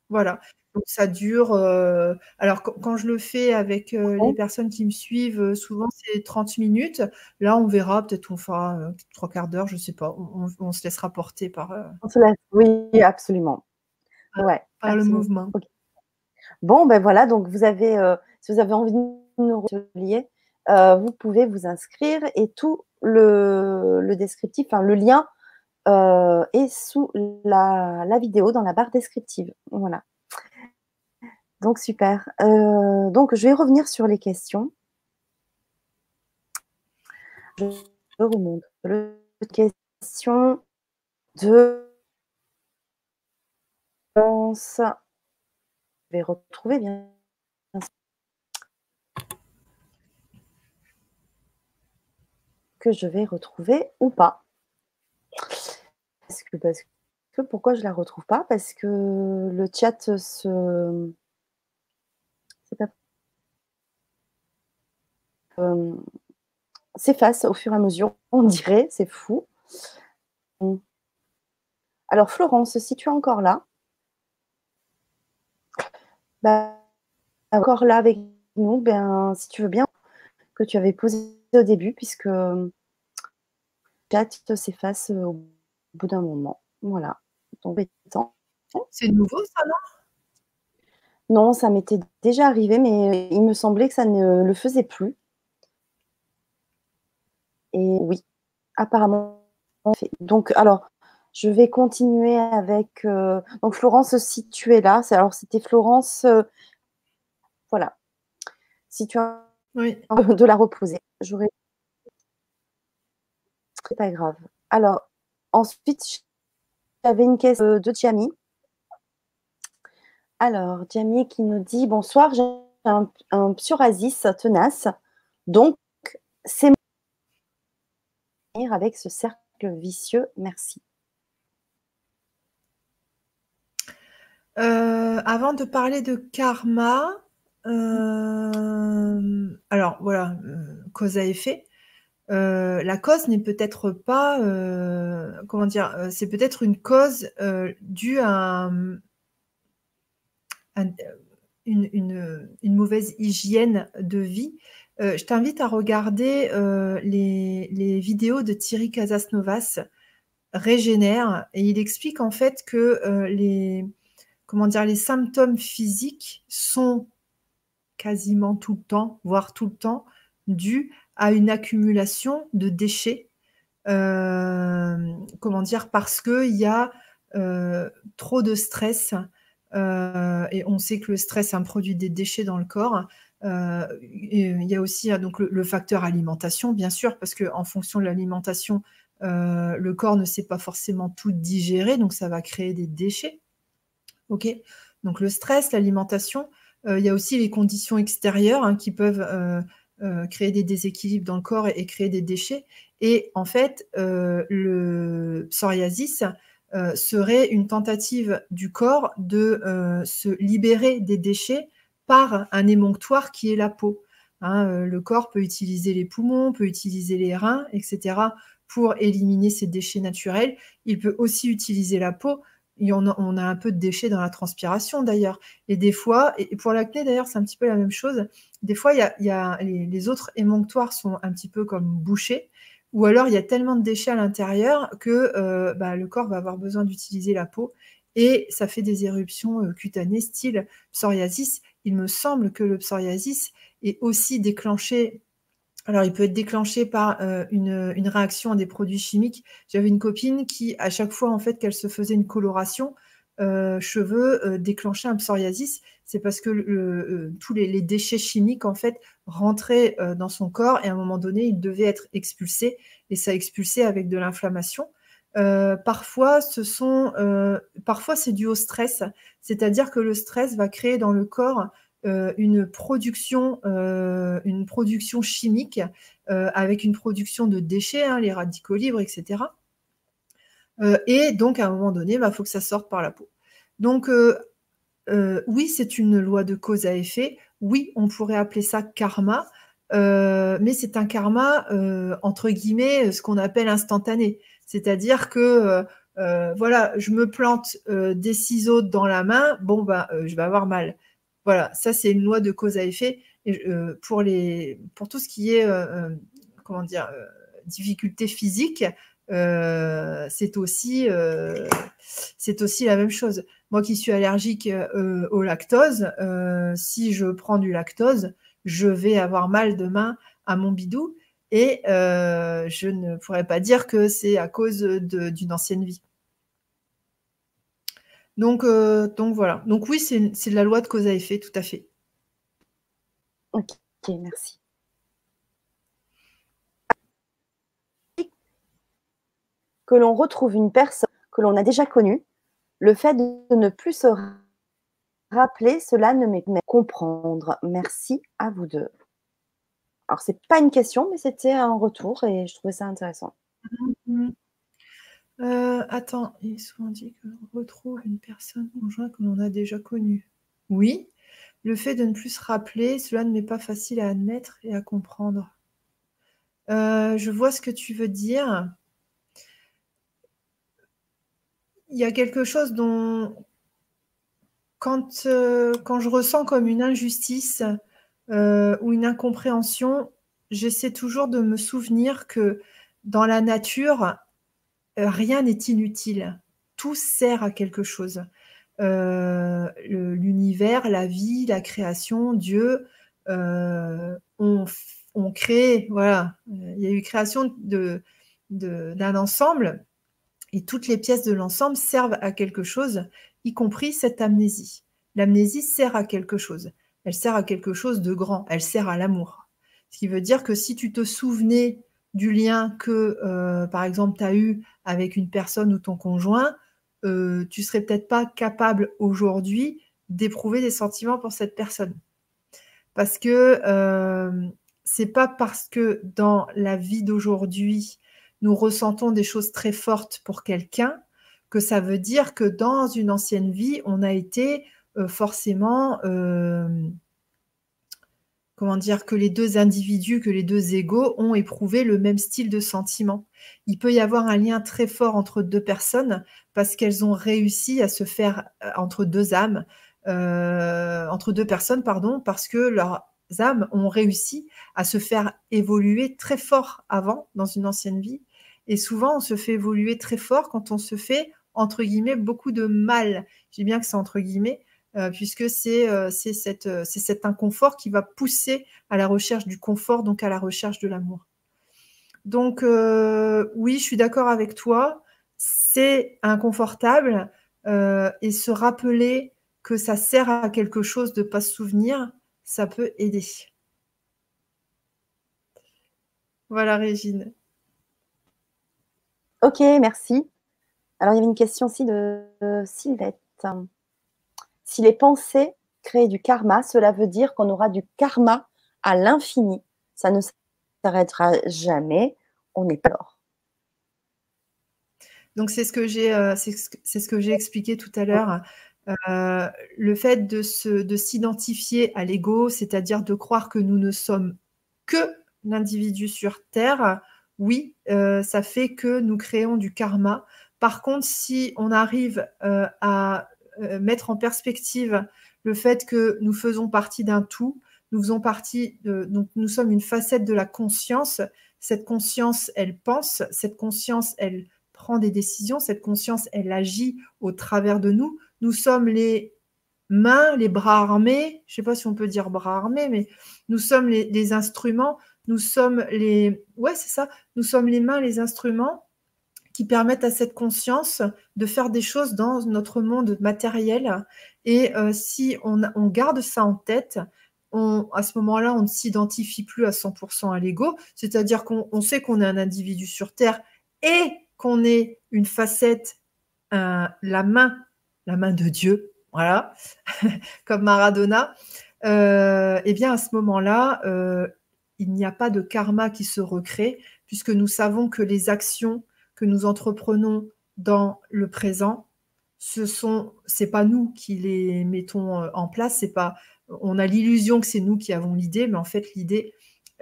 Voilà. Donc ça dure. Euh, alors quand, je le fais avec euh, les personnes qui me suivent, euh, souvent c'est 30 minutes. Là, on verra, peut-être on fera trois quarts d'heure, je ne sais pas. On, se laissera porter par. On se laisse, oui, absolument. Ouais, par le mouvement. Bon, ben voilà, donc vous avez, si vous avez envie de nous relier, vous pouvez vous inscrire et tout le, descriptif, enfin le lien est sous la, la vidéo dans la barre descriptive. Voilà. Donc, super. Euh, donc, je vais revenir sur les questions. Je remonte. Le question de. Je vais retrouver bien que je vais retrouver ou pas. Parce que, pourquoi je la retrouve pas? Parce que le chat se euh, s'efface au fur et à mesure, (laughs) on dirait, c'est fou. Alors Florence, si tu es encore là, bah, encore là avec nous, ben, si tu veux bien, que tu avais posé au début, puisque le chat s'efface au bout d'un moment. Voilà. C'est nouveau ça, non? Non, ça m'était déjà arrivé, mais il me semblait que ça ne le faisait plus. Et oui, apparemment, Donc, alors, je vais continuer avec. Euh, donc, Florence, si tu es là, alors c'était Florence. Euh, voilà. Si tu as oui. (laughs) de la reposer, j'aurais. C'est pas grave. Alors, ensuite, j'avais une question de Jamie. Alors, Jamie qui nous dit Bonsoir, j'ai un, un psoriasis tenace. Donc, c'est avec ce cercle vicieux Merci. Euh, avant de parler de karma, euh, alors voilà, euh, cause à effet. la cause n'est peut-être pas, comment dire, c'est peut-être une cause due à, une, mauvaise hygiène de vie euh, je t'invite à regarder euh, les, vidéos de Thierry Casasnovas, Régénère, et il explique en fait que euh, les symptômes physiques sont quasiment tout le temps, voire tout le temps, dus à une accumulation de déchets. comment dire Parce qu'il y a trop de stress. et on sait que le stress produit des déchets dans le corps. Euh, il y a aussi hein, donc le, facteur alimentation, bien sûr, parce qu'en fonction de l'alimentation, euh, le corps ne sait pas forcément tout digérer, donc ça va créer des déchets. Ok, donc le stress, l'alimentation. Euh, il y a aussi les conditions extérieures hein, qui peuvent créer des déséquilibres dans le corps et, créer des déchets. Et en fait, le psoriasis serait une tentative du corps de se libérer des déchets par un émonctoire qui est la peau. Hein, euh, le corps peut utiliser les poumons, peut utiliser les reins, etc. pour éliminer ces déchets naturels. Il peut aussi utiliser la peau. On, a, un peu de déchets dans la transpiration d'ailleurs. Et des fois, et pour l'acné d'ailleurs, c'est un petit peu la même chose. Des fois, il y a, les, autres émonctoires sont un petit peu comme bouchés. Ou alors, il y a tellement de déchets à l'intérieur que euh, bah, le corps va avoir besoin d'utiliser la peau et ça fait des éruptions euh, cutanées style psoriasis il me semble que le psoriasis est aussi déclenché. Alors, il peut être déclenché par euh, une, réaction à des produits chimiques. J'avais une copine qui, à chaque fois en fait qu'elle se faisait une coloration euh, cheveux, euh, déclenchait un psoriasis. C'est parce que tous les, déchets chimiques en fait rentraient dans son corps et à un moment donné, ils devaient être expulsés et ça expulsait avec de l'inflammation. parfois, ce sont, parfois c'est dû au stress, c'est-à-dire que le stress va créer dans le corps une production, euh, une production chimique euh, avec une production de déchets, hein, les radicaux libres, etc. et donc à un moment donné, il bah, faut que ça sorte par la peau. Donc oui, c'est une loi de cause à effet. Oui, on pourrait appeler ça karma, mais c'est un karma entre guillemets, ce qu'on appelle instantané. C'est-à-dire que voilà, je me plante des ciseaux dans la main, bon, bah, je vais avoir mal. Voilà, ça, c'est une loi de cause à effet. Et, pour, les, pour tout ce qui est, comment dire, difficultés physiques, c'est aussi, c'est aussi la même chose. Moi qui suis allergique au lactose, si je prends du lactose, je vais avoir mal demain à mon bidou et euh, je ne pourrais pas dire que c'est à cause d'une ancienne vie. Donc, euh, donc voilà. Donc oui, c'est de la loi de cause à effet, tout à fait. Ok, merci. Que l'on retrouve une personne que l'on a déjà connue, le fait de ne plus se rappeler, cela ne m'est comprendre. Merci à vous deux. Alors, c'est pas une question, mais c'était un retour et je trouvais ça intéressant. Mm-hmm. Euh, attends, il est souvent dit que l'on retrouve une personne conjointe que l'on a déjà connue. Oui, le fait de ne plus se rappeler, cela ne m'est pas facile à admettre et à comprendre. Euh, je vois ce que tu veux dire. Il y a quelque chose dont, quand, euh, quand je ressens comme une injustice, ou une incompréhension, j'essaie toujours de me souvenir que dans la nature, rien n'est inutile. Tout sert à quelque chose. Euh, l'univers, la vie, la création, Dieu ont, créé, voilà, il y a eu création d'un ensemble et toutes les pièces de l'ensemble servent à quelque chose, y compris cette amnésie. L'amnésie sert à quelque chose elle sert à quelque chose de grand, elle sert à l'amour. Ce qui veut dire que si tu te souvenais du lien que, euh, par exemple, tu as eu avec une personne ou ton conjoint, euh, tu serais peut-être pas capable aujourd'hui d'éprouver des sentiments pour cette personne. Parce que euh, c'est pas parce que dans la vie d'aujourd'hui, nous ressentons des choses très fortes pour quelqu'un que ça veut dire que dans une ancienne vie, on a été euh, forcément, euh, comment dire, que les deux individus, que les deux égaux ont éprouvé le même style de sentiment. Il peut y avoir un lien très fort entre deux personnes parce qu'elles ont réussi à se faire euh, entre deux âmes, entre deux personnes, pardon, parce que leurs âmes ont réussi à se faire évoluer très fort avant dans une ancienne vie. Et souvent, on se fait évoluer très fort quand on se fait, entre guillemets, beaucoup de mal. Je dis bien que c'est entre guillemets, euh, puisque euh, c'est cet inconfort qui va pousser à la recherche du confort, donc à la recherche de l'amour. Donc euh, oui, je suis d'accord avec toi, c'est inconfortable et se rappeler que ça sert à quelque chose de ne pas se souvenir, ça peut aider. Voilà, Régine. Ok, merci. Alors, il y avait une question aussi de Sylvette. Si les pensées créent du karma, cela veut dire qu'on aura du karma à l'infini. Ça ne s'arrêtera jamais. On n'est pas. Donc c'est ce que j'ai euh, c'est expliqué tout à l'heure. Euh, le fait de de s'identifier à l'ego, c'est-à-dire de croire que nous ne sommes que l'individu sur Terre, oui, euh, ça fait que nous créons du karma. Par contre, si on arrive à mettre en perspective le fait que nous faisons partie d'un tout, nous faisons partie donc nous sommes une facette de la conscience. Cette conscience, elle pense, cette conscience, elle prend des décisions, cette conscience, elle agit au travers de nous. Nous sommes les mains, les bras armés, je ne sais pas si on peut dire bras armés, mais nous sommes les, les instruments, nous sommes les, ouais, c'est ça, nous sommes les mains, les instruments qui permettent à cette conscience de faire des choses dans notre monde matériel. Et euh, si on, garde ça en tête, à ce moment-là, on ne s'identifie plus à 100% à l'ego, c'est-à-dire qu'on sait qu'on est un individu sur Terre et qu'on est une facette, la main, la main de Dieu, voilà, (laughs) comme Maradona. Euh, et bien à ce moment-là, euh, il n'y a pas de karma qui se recrée, puisque nous savons que les actions nous entreprenons dans le présent, ce sont, c'est pas nous qui les mettons euh, en place, c'est pas, on a l'illusion que c'est nous qui avons l'idée, mais en fait l'idée,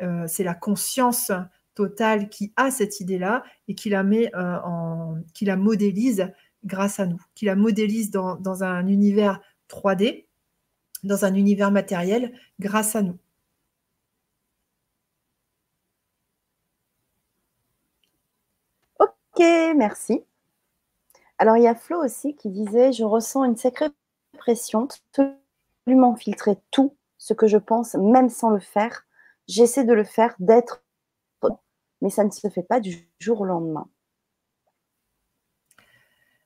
euh, c'est la conscience totale qui a cette idée-là et qui la met en, qui la modélise grâce à nous, qui la modélise dans, dans un univers 3D, dans un univers matériel grâce à nous. Ok, merci. Alors, il y a Flo aussi qui disait Je ressens une sacrée pression, absolument filtrer tout ce que je pense, même sans le faire. J'essaie de le faire, d'être, mais ça ne se fait pas du jour au lendemain.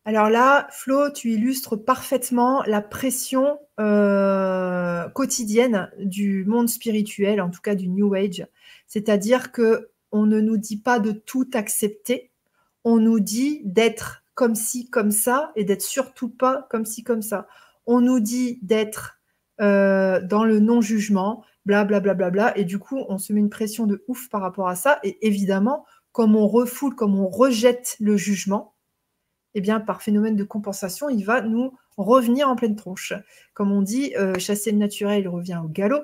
Alors là, Flo, tu illustres parfaitement la pression euh, quotidienne du monde spirituel, en tout cas du New Age. C'est-à-dire que on ne nous dit pas de tout accepter, on nous dit d'être comme ci, comme ça, et d'être surtout pas comme ci, comme ça. On nous dit d'être euh, dans le non-jugement, bla bla bla bla et du coup, on se met une pression de ouf par rapport à ça. Et évidemment, comme on refoule, comme on rejette le jugement, eh bien, par phénomène de compensation, il va nous revenir en pleine tronche. Comme on dit, euh, chasser le naturel revient au galop.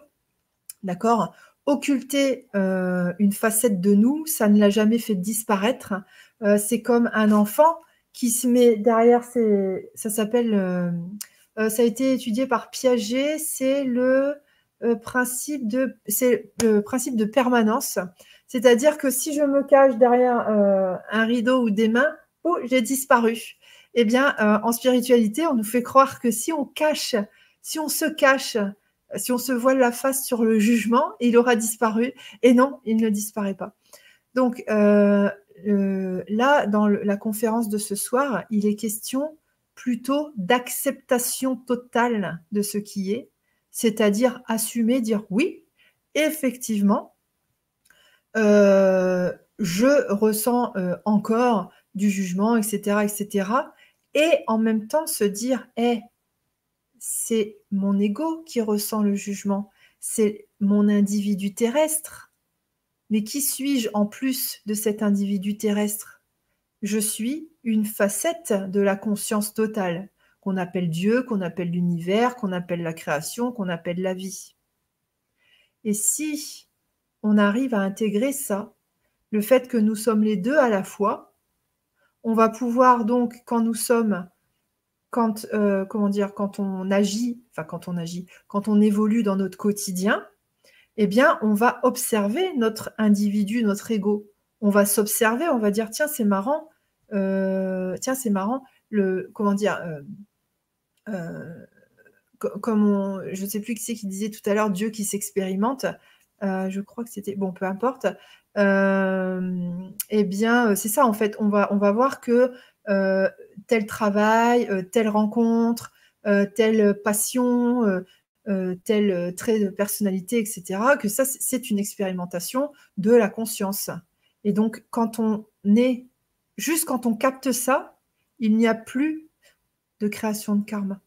D'accord? Occulter euh, une facette de nous, ça ne l'a jamais fait disparaître. C'est comme un enfant qui se met derrière ses. Ça s'appelle. Euh, euh, ça a été étudié par Piaget, c'est le euh, principe de le principe de permanence. C'est-à-dire que si je me cache derrière un rideau ou des mains, oh, j'ai disparu. Eh bien, en spiritualité, on nous fait croire que si on cache, si on se cache, si on se voile la face sur le jugement, il aura disparu. Et non, il ne disparaît pas. Donc, euh, là, dans la conférence de ce soir, il est question plutôt d'acceptation totale de ce qui est, c'est-à-dire assumer, dire oui, effectivement, euh, je ressens euh, encore du jugement, etc., etc., et en même temps se dire, eh, c'est mon ego qui ressent le jugement, c'est mon individu terrestre, mais qui suis-je en plus de cet individu terrestre? Je suis une facette de la conscience totale, qu'on appelle Dieu, qu'on appelle l'univers, qu'on appelle la création, qu'on appelle la vie. Et si on arrive à intégrer ça, le fait que nous sommes les deux à la fois, on va pouvoir donc, quand nous sommes, quand, euh, comment dire, quand on agit, enfin quand on agit, quand on évolue dans notre quotidien, eh bien, on va observer notre individu, notre ego. On va s'observer, on va dire, tiens, c'est marrant, euh, tiens, c'est marrant, le, comment dire, euh, euh, comme je ne sais plus qui c'est qui disait tout à l'heure, Dieu qui s'expérimente, je crois que c'était, bon, peu importe, eh bien, c'est ça, en fait, on va, on va voir que tel travail, telle rencontre, telle passion, euh, tel euh, trait de personnalité, etc., que ça, c'est une expérimentation de la conscience. Et donc, quand on est, juste quand on capte ça, il n'y a plus de création de karma.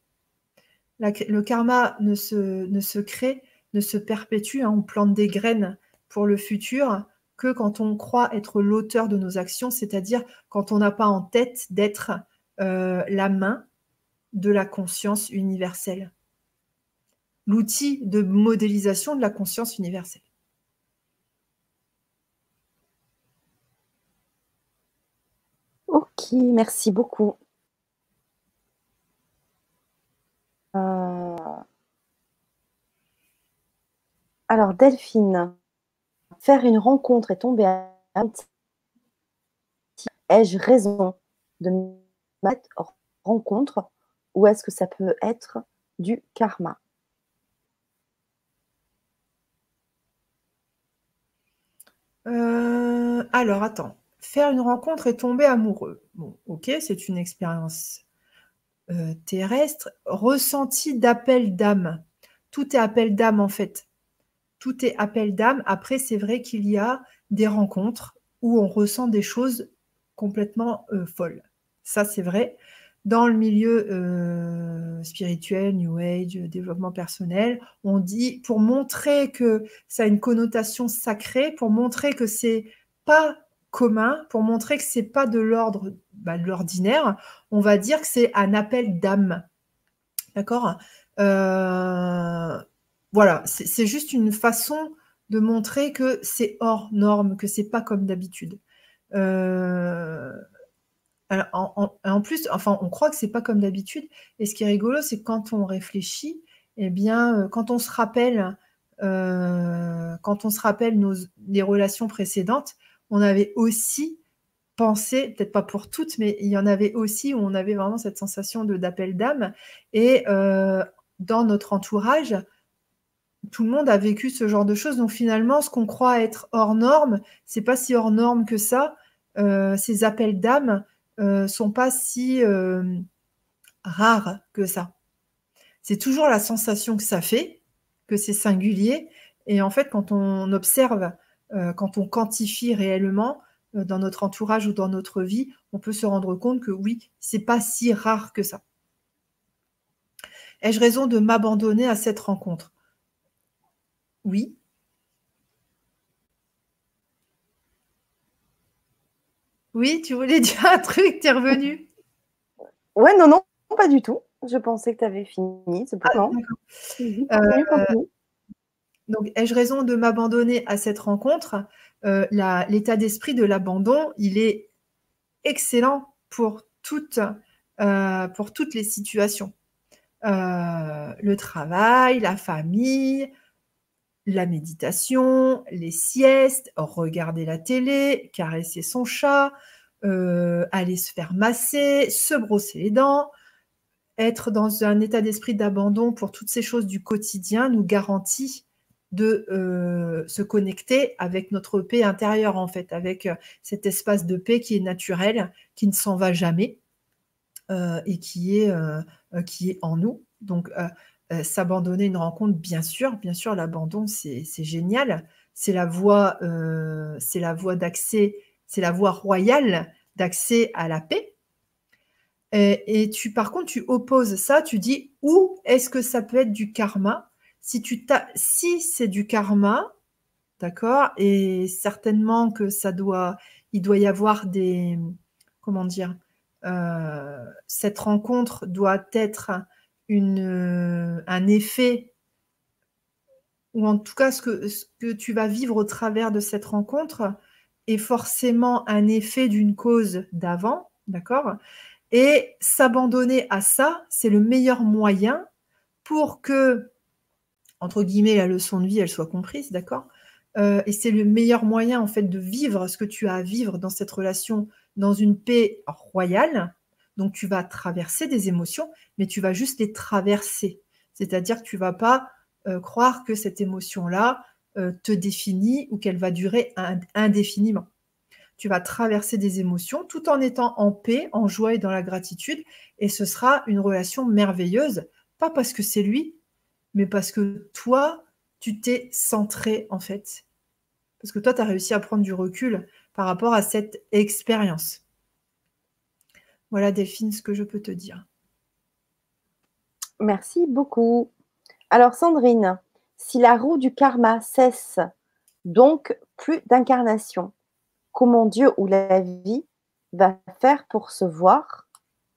le karma ne se, crée, ne se perpétue, hein, on plante des graines pour le futur que quand on croit être l'auteur de nos actions, c'est-à-dire quand on n'a pas en tête d'être euh, la main de la conscience universelle l'outil de modélisation de la conscience universelle. Ok, merci beaucoup. Euh, alors, Delphine, faire une rencontre et tomber à ai-je raison de mettre rencontre ou est-ce que ça peut être du karma? Euh, alors, attends. Faire une rencontre et tomber amoureux. Bon, ok, c'est une expérience euh, terrestre. Ressenti d'appel d'âme. Tout est appel d'âme, en fait. Tout est appel d'âme. Après, c'est vrai qu'il y a des rencontres où on ressent des choses complètement euh, folles. Ça, c'est vrai dans le milieu euh, spirituel, New Age, développement personnel, on dit pour montrer que ça a une connotation sacrée, pour montrer que c'est pas commun, pour montrer que c'est pas de l'ordre bah, de l'ordinaire, on va dire que c'est un appel d'âme. D'accord? Euh, Voilà, c'est juste une façon de montrer que c'est hors norme, que c'est pas comme d'habitude. Euh, en, plus, enfin, on croit que c'est pas comme d'habitude. Et ce qui est rigolo, c'est quand on réfléchit, eh bien, euh, quand on se rappelle, euh, quand on se rappelle relations précédentes, on avait aussi pensé, peut-être pas pour toutes, mais il y en avait aussi où on avait vraiment cette sensation de d'appel d'âme. Et dans notre entourage, tout le monde a vécu ce genre de choses. Donc finalement, ce qu'on croit être hors norme, c'est pas si hors norme que ça. Euh, ces appels d'âme euh, sont pas si euh, rares que ça. C'est toujours la sensation que ça fait, que c'est singulier. Et en fait, quand on observe, euh, quand on quantifie réellement dans notre entourage ou dans notre vie, on peut se rendre compte que oui, c'est pas si rare que ça. Ai-je raison de m'abandonner à cette rencontre? Oui. Oui, tu voulais (laughs) dire un truc, tu es revenu. Ouais, non, non, pas du tout. Je pensais que tu avais fini, c'est ah, euh, donc, ai-je raison de m'abandonner à cette rencontre? Euh, L'état d'esprit de l'abandon, il est excellent pour toutes, euh, pour toutes les situations. le travail, la famille, la méditation, les siestes, regarder la télé, caresser son chat, euh, aller se faire masser, se brosser les dents, être dans un état d'esprit d'abandon pour toutes ces choses du quotidien nous garantit de euh, se connecter avec notre paix intérieure, en fait, avec euh, cet espace de paix qui est naturel, qui ne s'en va jamais et qui est, qui est en nous. Donc, euh, s'abandonner une rencontre, bien sûr, bien sûr, l'abandon, c'est génial. C'est la voie, euh, c'est la voie d'accès, c'est la voie royale d'accès à la paix. Et, tu, par contre, tu opposes ça, tu dis où est-ce que ça peut être du karma? Si tu si c'est du karma, d'accord, et certainement que ça doit, il doit y avoir des, comment dire, euh, cette rencontre doit être euh, un effet, ou en tout cas ce que, que tu vas vivre au travers de cette rencontre, est forcément un effet d'une cause d'avant, d'accord? Et s'abandonner à ça, c'est le meilleur moyen pour que, entre guillemets, la leçon de vie, elle soit comprise, d'accord? Euh, Et c'est le meilleur moyen, en fait, de vivre ce que tu as à vivre dans cette relation, dans une paix royale, donc tu vas traverser des émotions, mais tu vas juste les traverser. C'est-à-dire que tu vas pas euh, croire que cette émotion-là euh, te définit ou qu'elle va durer indéfiniment. Tu vas traverser des émotions tout en étant en paix, en joie et dans la gratitude, et ce sera une relation merveilleuse, pas parce que c'est lui, mais parce que toi, tu t'es centré en fait. Parce que toi, tu as réussi à prendre du recul par rapport à cette expérience. Voilà, Delphine, ce que je peux te dire. Merci beaucoup. Alors, Sandrine, si la roue du karma cesse, donc plus d'incarnation, comment Dieu ou la vie va faire pour se voir,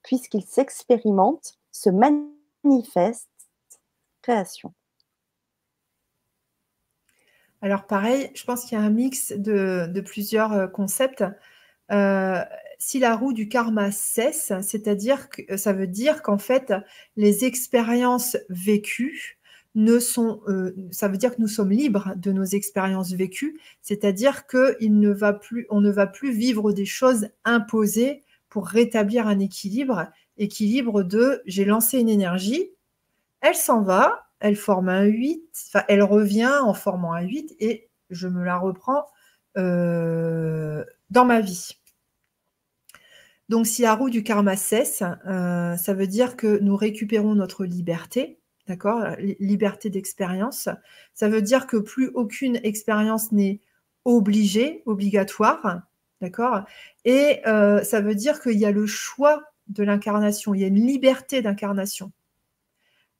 puisqu'il s'expérimente, se manifeste, création? Alors pareil, je pense qu'il y a un mix de, plusieurs euh, concepts. Euh, si la roue du karma cesse, c'est-à-dire que euh, ça veut dire qu'en fait, les expériences vécues ne sont, euh, ça veut dire que nous sommes libres de nos expériences vécues, c'est-à-dire que ne va plus, on ne va plus vivre des choses imposées pour rétablir un équilibre, équilibre de j'ai lancé une énergie, elle s'en va, elle forme un 8, enfin, elle revient en formant un 8 et je me la reprends dans ma vie. Donc, si la roue du karma cesse, euh, ça veut dire que nous récupérons notre liberté, d'accord Liberté d'expérience. Ça veut dire que plus aucune expérience n'est obligée, obligatoire, d'accord Et euh, ça veut dire qu'il y a le choix de l'incarnation, il y a une liberté d'incarnation.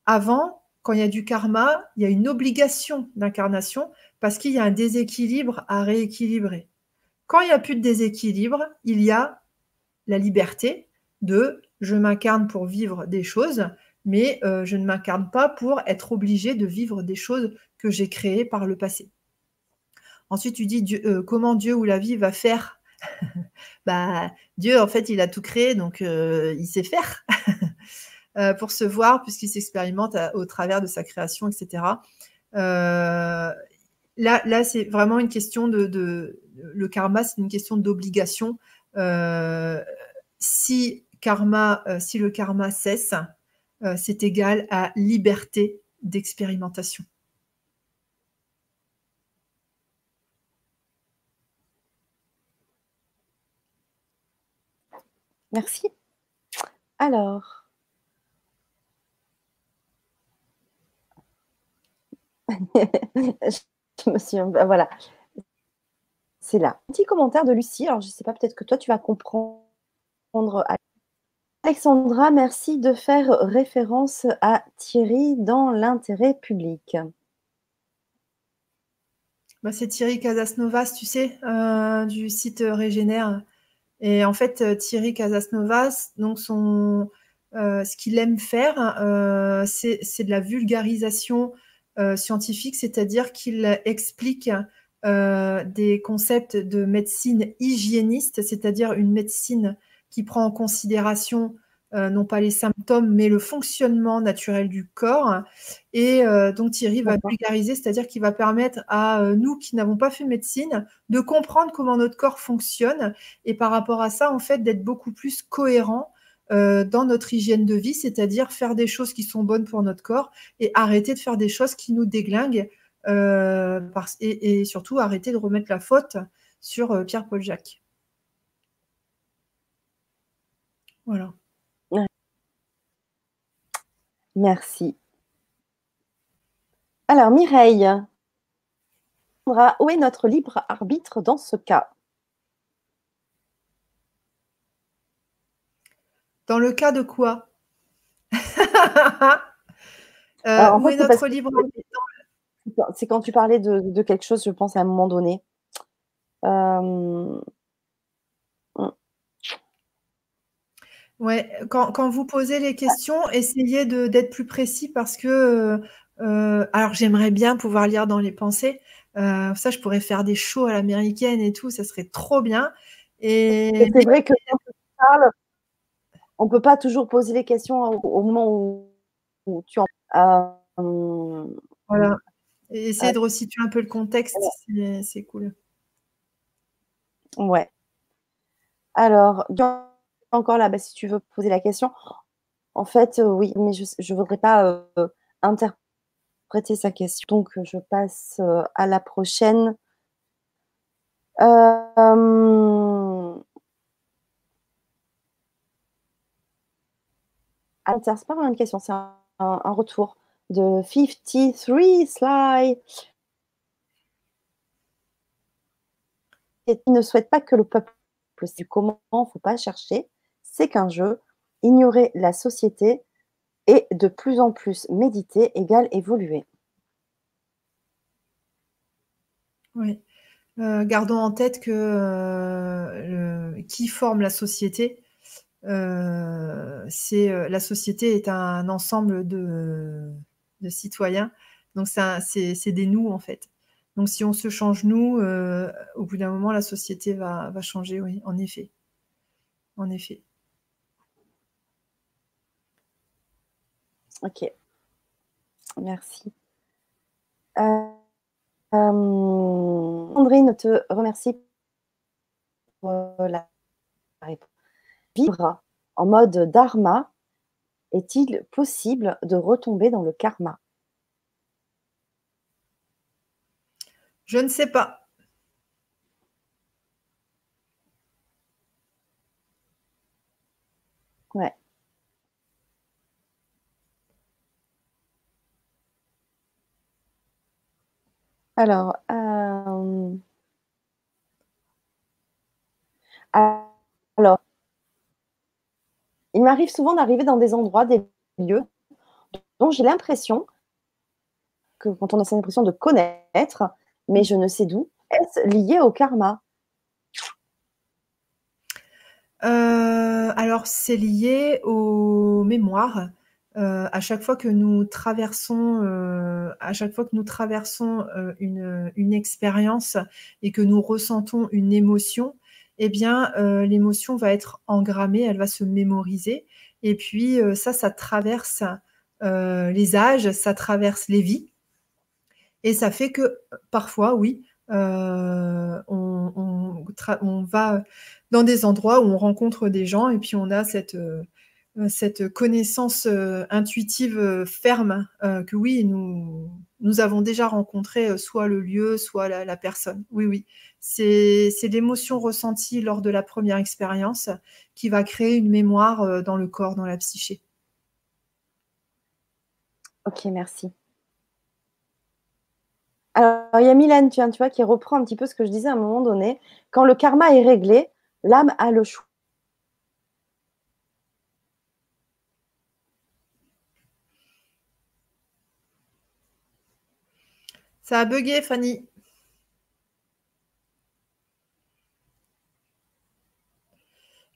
Avant, quand il y a du karma, il y a une obligation d'incarnation parce qu'il y a un déséquilibre à rééquilibrer. Quand il n'y a plus de déséquilibre, il y a la liberté de je m'incarne pour vivre des choses, mais euh, je ne m'incarne pas pour être obligé de vivre des choses que j'ai créées par le passé. Ensuite, tu dis comment Dieu ou la vie va faire. (laughs) bah, Dieu, en fait, il a tout créé, donc il sait faire (laughs) pour se voir, puisqu'il s'expérimente au travers de sa création, etc. là, c'est vraiment une question de, le karma, c'est une question d'obligation. si karma, si le karma cesse, c'est égal à liberté d'expérimentation. Merci. Alors. (laughs) Bah, voilà. C'est là. Petit commentaire de Lucie. Alors, je ne sais pas, peut-être que toi, tu vas comprendre. Alexandra, merci de faire référence à Thierry dans l'intérêt public. Bah, c'est Thierry Casasnovas, tu sais, euh, du site Régénère. Et en fait, euh, Thierry Casasnovas, donc euh, ce qu'il aime faire, c'est de la vulgarisation scientifique, c'est-à-dire qu'il explique des concepts de médecine hygiéniste, c'est-à-dire une médecine qui prend en considération euh, non pas les symptômes, mais le fonctionnement naturel du corps. Et euh, donc Thierry va vulgariser, c'est-à-dire qu'il va permettre à euh, nous qui n'avons pas fait médecine de comprendre comment notre corps fonctionne et par rapport à ça, en fait, d'être beaucoup plus cohérent dans notre hygiène de vie, c'est-à-dire faire des choses qui sont bonnes pour notre corps et arrêter de faire des choses qui nous déglinguent et, et, surtout arrêter de remettre la faute sur Pierre-Paul Jacques. Voilà. Merci. Alors, Mireille, où est notre libre arbitre dans ce cas? Dans le cas de quoi? (laughs) Euh, Où est notre arbitre C'est quand tu parlais de, quelque chose, je pense, à un moment donné. Euh, Ouais, quand, vous posez les questions, essayez d'être plus précis parce que, euh, euh, alors j'aimerais bien pouvoir lire dans les pensées. Euh, ça, je pourrais faire des shows à l'américaine et tout, ça serait trop bien. Et, c'est vrai que quand on parle, on peut pas toujours poser les questions au, moment où, tu en. voilà. Et essayer de resituer un peu le contexte, c'est cool. Ouais. Alors, encore là, bah, si tu veux poser la question. En fait, euh, oui, mais je ne voudrais pas euh, interpréter sa question. Donc, je passe euh, à la prochaine. Ah, c'est pas vraiment une question, c'est un, retour de 53 Sly. Et il ne souhaite pas que le peuple du comment, faut pas chercher c'est qu'un jeu, ignorer la société et de plus en plus méditer égale évoluer. Oui. Euh, gardons en tête que euh, qui forme la société, c'est la société est un ensemble de, citoyens. Donc c'est des nous en fait. Donc si on se change nous, au bout d'un moment la société va, changer. Oui, en effet, en effet. Ok. Merci. Euh, euh, Andrine te remercie pour la réponse. En mode dharma, est-il possible de retomber dans le karma? Je ne sais pas. Ouais. Alors, euh, alors, il m'arrive souvent d'arriver dans des endroits, des lieux dont j'ai l'impression que quand on a cette impression de connaître, mais je ne sais d'où, est-ce lié au karma? Euh, alors, c'est lié aux mémoires. à chaque fois que nous traversons, à chaque fois que nous traversons une expérience et que nous ressentons une émotion, eh bien, l'émotion va être engrammée, elle va se mémoriser. Et puis, ça, ça traverse les âges, ça traverse les vies. Et ça fait que parfois, oui, on, on, va dans des endroits où on rencontre des gens et puis on a cette, cette connaissance intuitive ferme que oui, nous, nous avons déjà rencontré soit le lieu, soit la personne. Oui, oui. C'est l'émotion ressentie lors de la première expérience qui va créer une mémoire euh, dans le corps, dans la psyché. Ok, merci. Alors, il y a Mylène, tu, vois, qui reprend un petit peu ce que je disais à un moment donné. Quand le karma est réglé, l'âme a le choix. Ça a bugué, Fanny.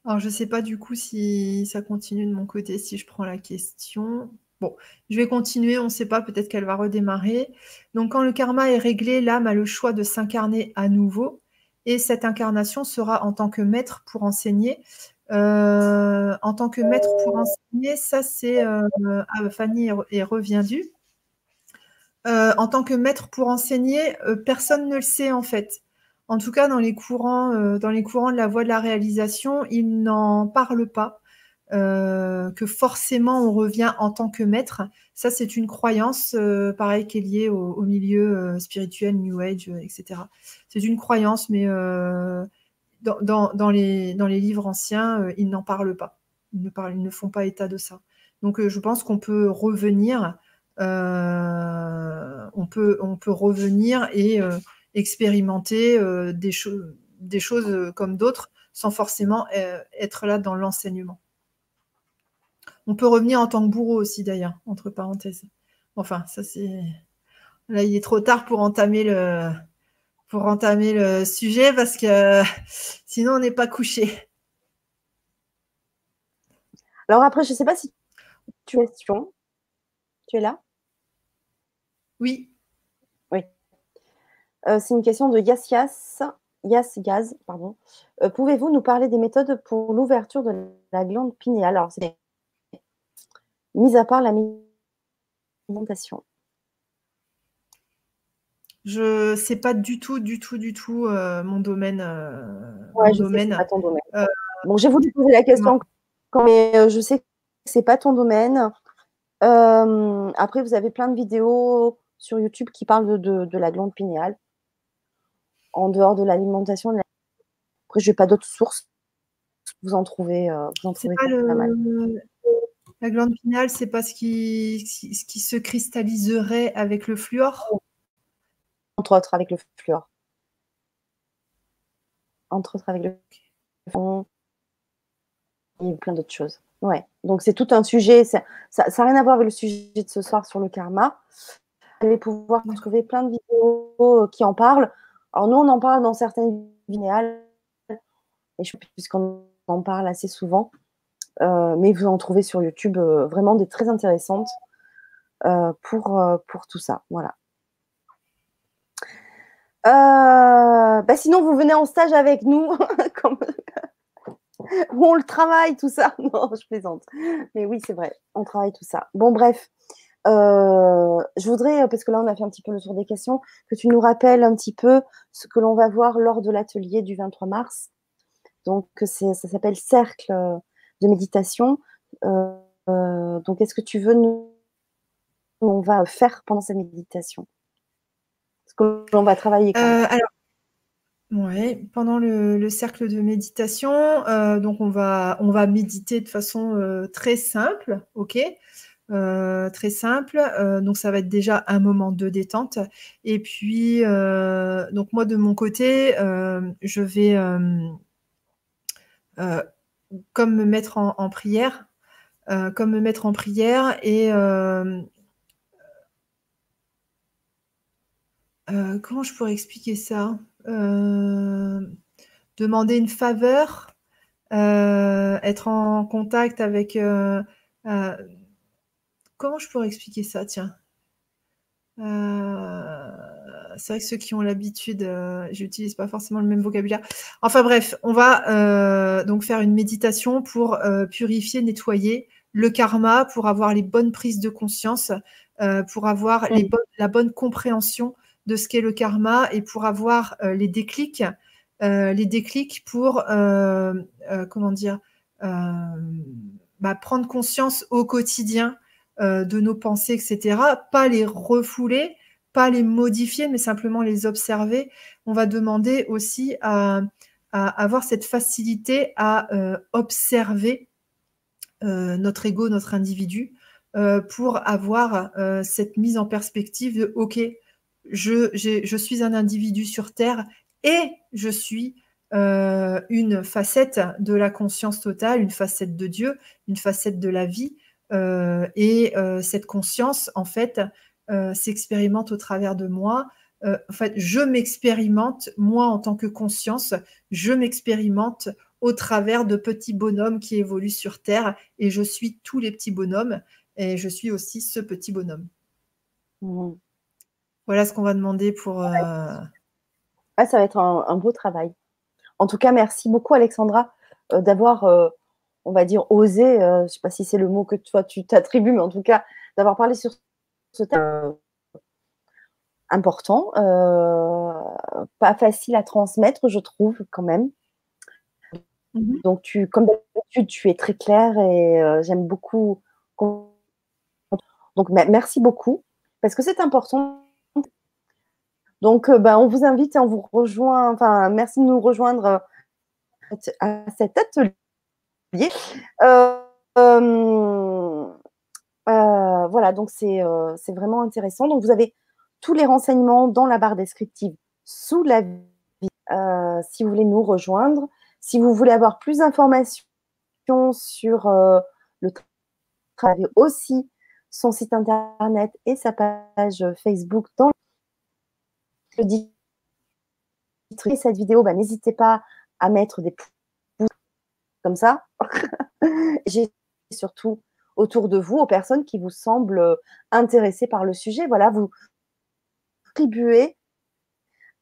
Alors, je ne sais pas du coup si ça continue de mon côté, si je prends la question. Bon, je vais continuer, on ne sait pas, peut-être qu'elle va redémarrer. Donc, quand le karma est réglé, l'âme a le choix de s'incarner à nouveau. Et cette incarnation sera en tant que maître pour enseigner. Euh, en tant que maître pour enseigner, ça c'est euh, ah, Fanny est, reviendue. Euh, en tant que maître pour enseigner, personne ne le sait en fait. En tout cas, dans les courants, euh, dans les courants de la voie de la réalisation, ils n'en parlent pas. Euh, que forcément on revient en tant que maître. Ça, c'est une croyance, euh, pareil, qui est liée au, milieu spirituel, New Age, etc. C'est une croyance, mais dans, les, dans, les, livres anciens, ils n'en parlent pas. Ils ne, ils ne, font pas état de ça. Donc, je pense qu'on peut revenir, on, peut, on peut revenir et expérimenter euh, des, choses euh, comme d'autres sans forcément euh, être là dans l'enseignement. On peut revenir en tant que bourreau aussi d'ailleurs, entre parenthèses. Enfin, ça c'est. Là, il est trop tard pour entamer le, sujet parce que (laughs) sinon on n'est pas couché. Alors après, je ne sais pas si tu es Tu es là? Oui. Euh, c'est une question de Yassias. Yas Gaz, pardon. Euh, pouvez-vous nous parler des méthodes pour l'ouverture de la glande pinéale? Alors, c'est mis à part la méditation. Je sais pas du tout, du tout, du tout euh, mon domaine. ouais, je domaine. Sais pas ton domaine. bon, j'ai voulu poser la question, mais je sais que c'est pas ton domaine. après, vous avez plein de vidéos sur YouTube qui parlent de, de la glande pinéale en dehors de l'alimentation. Après, je n'ai pas d'autres sources. Vous en trouvez, euh, vous en trouvez pas, mal. La glande pinale, c'est pas ce qui, ce qui se cristalliserait avec le fluor? Entre autres, avec le fluor. Entre autres, avec le fluor. Et plein d'autres choses. Ouais. Donc, c'est tout un sujet. Ça n'a rien à voir avec le sujet de ce soir sur le karma. Vous allez pouvoir trouver plein de vidéos euh, qui en parlent. Alors nous, on en parle dans certaines linéales, puisqu'on en parle assez souvent, euh, mais vous en trouvez sur YouTube euh, vraiment des très intéressantes euh, pour, pour tout ça. Voilà. Bah, sinon, vous venez en stage avec nous, (laughs) comme... où on le travaille, tout ça. (laughs) Non, je plaisante. Mais oui, c'est vrai, on travaille tout ça. Bon, bref. Euh, je voudrais, parce que là on a fait un petit peu le tour des questions, que tu nous rappelles un petit peu ce que l'on va voir lors de l'atelier du 23 mars. Donc ça s'appelle Cercle de méditation. Euh, euh, donc est-ce que tu veux nous, on va faire pendant cette méditation? Ce que l'on va travailler Alors, ouais, pendant le, cercle de méditation, donc on va, on va méditer de façon très simple, ok? Euh, très simple. Euh, donc ça va être déjà un moment de détente. Et puis, euh, donc moi de mon côté, je vais comme me mettre en, prière, comme me mettre en prière et comment je pourrais expliquer ça Demander une faveur, être en contact avec comment je pourrais expliquer ça Tiens? Euh, c'est vrai que ceux qui ont l'habitude, euh, j'utilise pas forcément le même vocabulaire. Enfin bref, on va euh, donc faire une méditation pour purifier, nettoyer le karma, pour avoir les bonnes prises de conscience, pour avoir la bonne compréhension de ce qu'est le karma et pour avoir les déclics, les déclics pour comment dire, bah, prendre conscience au quotidien euh, de nos pensées, etc. Pas les refouler, pas les modifier, mais simplement les observer. On va demander aussi à, avoir cette facilité à euh, observer euh, notre ego, notre individu, pour avoir cette mise en perspective de OK, je, je, suis un individu sur Terre et je suis une facette de la conscience totale, une facette de Dieu, une facette de la vie. Euh, et euh, cette conscience, en fait, euh, s'expérimente au travers de moi. en fait, je m'expérimente, moi en tant que conscience, je m'expérimente au travers de petits bonhommes qui évoluent sur Terre et je suis tous les petits bonhommes et je suis aussi ce petit bonhomme. Mmh. Voilà ce qu'on va demander pour. ça va être un, beau travail. En tout cas, merci beaucoup, Alexandra, d'avoir on va dire, oser, euh, je ne sais pas si c'est le mot que toi tu t'attribues, mais en tout cas, d'avoir parlé sur ce thème euh, important, euh, pas facile à transmettre, je trouve, quand même. Mm-hmm. Donc, tu, comme d'habitude, tu es très clair et j'aime beaucoup. Donc, merci beaucoup, parce que c'est important. Donc, ben, on vous invite et on vous rejoint. Enfin, merci de nous rejoindre à cet atelier euh, euh, euh, voilà, donc c'est vraiment intéressant. Donc vous avez tous les renseignements dans la barre descriptive sous la vidéo si vous voulez nous rejoindre. Si vous voulez avoir plus d'informations sur le travail aussi son site internet et sa page Facebook dans le cette vidéo, bah, n'hésitez pas à mettre des comme ça. (laughs) J'ai surtout autour de vous aux personnes qui vous semblent intéressées par le sujet. Voilà, vous contribuez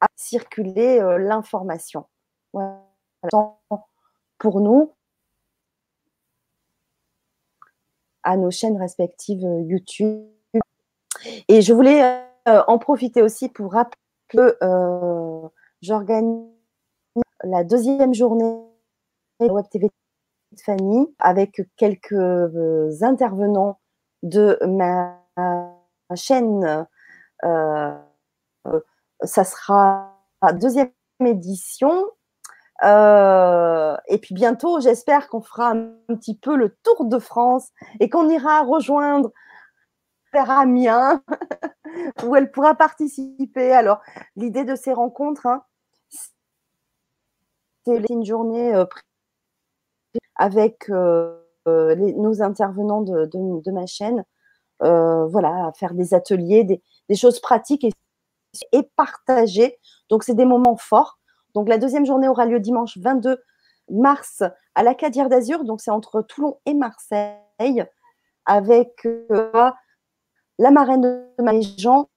à circuler euh, l'information. Pour nous, à nos chaînes respectives euh, YouTube. Et je voulais euh, en profiter aussi pour rappeler que j'organise la deuxième journée Web TV de Fanny avec quelques euh, intervenants de ma chaîne. Euh, euh, ça sera la deuxième édition. et puis bientôt, j'espère qu'on fera un, petit peu le tour de France et qu'on ira rejoindre Père Amiens, (laughs) où elle pourra participer. Alors, l'idée de ces rencontres, hein, c'est une journée avec euh, euh, nos intervenants de, ma chaîne, euh, voilà, faire des ateliers, des, choses pratiques et, et partager. Donc, c'est des moments forts. Donc, la deuxième journée aura lieu dimanche 22 mars à la Cadière d'Azur. Donc, c'est entre Toulon et Marseille avec la marraine de ma Jean,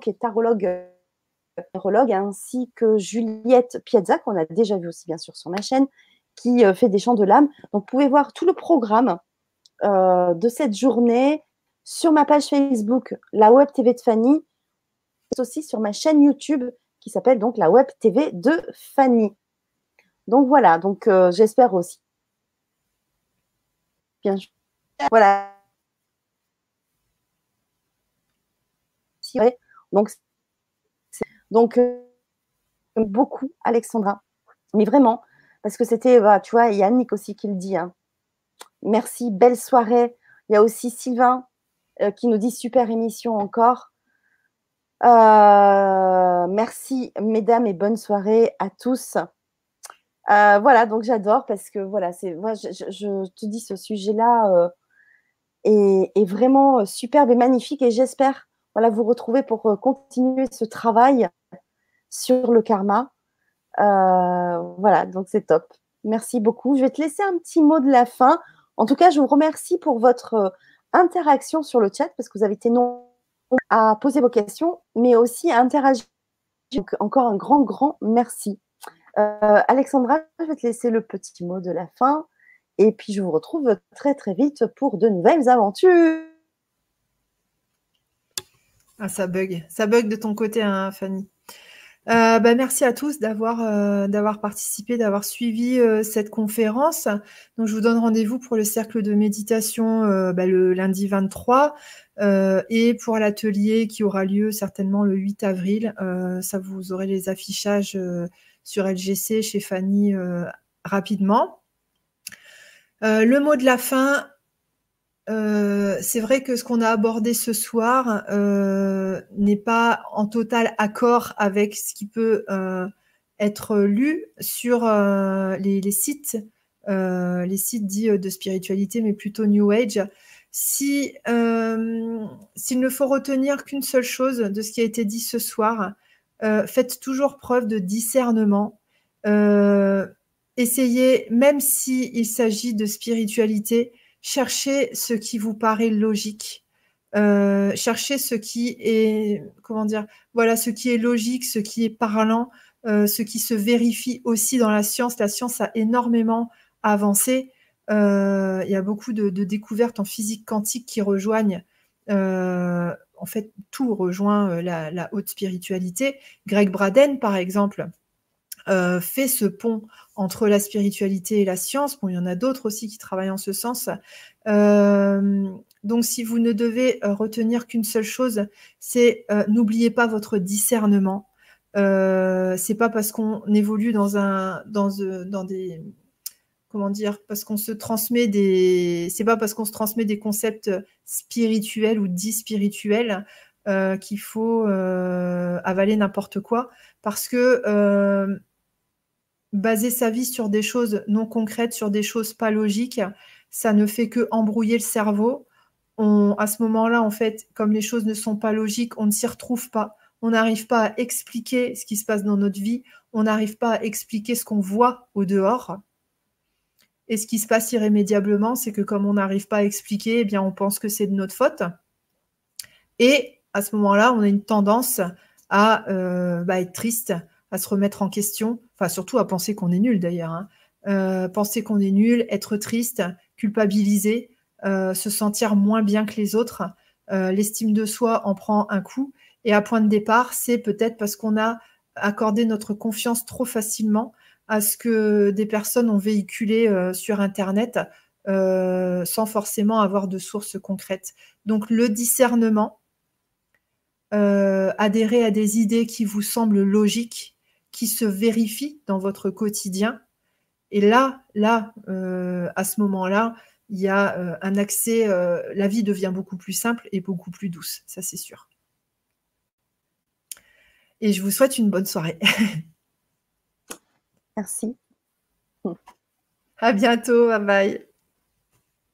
qui est tarologue ainsi que Juliette Piazza, qu'on a déjà vu aussi bien sûr sur ma chaîne, qui euh, fait des chants de l'âme. Donc, vous pouvez voir tout le programme euh, de cette journée sur ma page Facebook, la Web TV de Fanny, et aussi sur ma chaîne YouTube qui s'appelle donc la Web TV de Fanny. Donc voilà, donc euh, j'espère aussi. Bien, voilà. Donc donc, euh, beaucoup, Alexandra. Mais vraiment, parce que c'était, bah, tu vois, Yannick aussi qui le dit. Hein. Merci, belle soirée. Il y a aussi Sylvain euh, qui nous dit super émission encore. Euh, merci, mesdames, et bonne soirée à tous. voilà, donc j'adore parce que voilà, c'est, moi, je, te dis, ce sujet-là est, est, vraiment superbe et magnifique et j'espère voilà, vous retrouver pour continuer ce travail sur le karma. Euh, voilà, donc c'est top. Merci beaucoup. Je vais te laisser un petit mot de la fin En tout cas, je vous remercie pour votre interaction sur le chat parce que vous avez été nombreux à poser vos questions, mais aussi à interagir. Donc, encore un grand, grand merci. Alexandra, je vais te laisser le petit mot de la fin. Et puis, je vous retrouve très, très vite pour de nouvelles aventures. Ah, ça bug. Ça bug de ton côté, hein, Fanny. Euh, bah, merci à tous d'avoir euh, d'avoir participé, d'avoir suivi euh, cette conférence. Donc, je vous donne rendez-vous pour le cercle de méditation bah, le lundi 23 et pour l'atelier qui aura lieu certainement le 8 avril. ça, vous aurez les affichages sur LGC chez Fanny rapidement. le mot de la fin, euh, c'est vrai que ce qu'on a abordé ce soir euh, n'est pas en total accord avec ce qui peut euh, être lu sur les, sites, les sites dits de spiritualité, mais plutôt New Age. Si s'il ne faut retenir qu'une seule chose de ce qui a été dit ce soir, faites toujours preuve de discernement. essayez, même s'il s'agit de spiritualité, cherchez ce qui vous paraît logique. Euh, cherchez ce qui est, comment dire, voilà, ce qui est logique, ce qui est parlant, euh, ce qui se vérifie aussi dans la science. La science a énormément avancé. Euh, il y a beaucoup de, découvertes en physique quantique qui rejoignent, en fait, tout rejoint la, la, haute spiritualité. Greg Braden, par exemple, fait ce pont entre la spiritualité et la science. Bon, il y en a d'autres aussi qui travaillent en ce sens. Euh, donc, si vous ne devez euh, retenir qu'une seule chose, c'est euh, n'oubliez pas votre discernement. c'est pas parce qu'on évolue dans un dans, dans des comment dire parce qu'on se transmet des c'est pas parce qu'on se transmet des concepts spirituels ou dits spirituels qu'il faut avaler n'importe quoi parce que baser sa vie sur des choses non concrètes, sur des choses pas logiques, ça ne fait que embrouiller le cerveau. À ce moment-là, en fait, comme les choses ne sont pas logiques, on ne s'y retrouve pas. On n'arrive pas à expliquer ce qui se passe dans notre vie. On n'arrive pas à expliquer ce qu'on voit au dehors. Et ce qui se passe irrémédiablement, c'est que comme on n'arrive pas à expliquer, eh bien, on pense que c'est de notre faute. Et à ce moment-là, on a une tendance à euh, bah, être triste, à se remettre en question, enfin surtout à penser qu'on est nul d'ailleurs, hein. euh, penser qu'on est nul, être triste, culpabiliser, euh, se sentir moins bien que les autres. Euh, l'estime de soi en prend un coup. Et à point de départ, c'est peut-être parce qu'on a accordé notre confiance trop facilement à ce que des personnes ont véhiculé sur Internet sans forcément avoir de sources concrètes. Donc le discernement, adhérer à des idées qui vous semblent logiques, qui se vérifie dans votre quotidien. Et là, là, euh, à ce moment-là, il y a euh, un accès, euh, la vie devient beaucoup plus simple et beaucoup plus douce, ça c'est sûr. Et je vous souhaite une bonne soirée. (laughs) Merci. À bientôt, bye bye.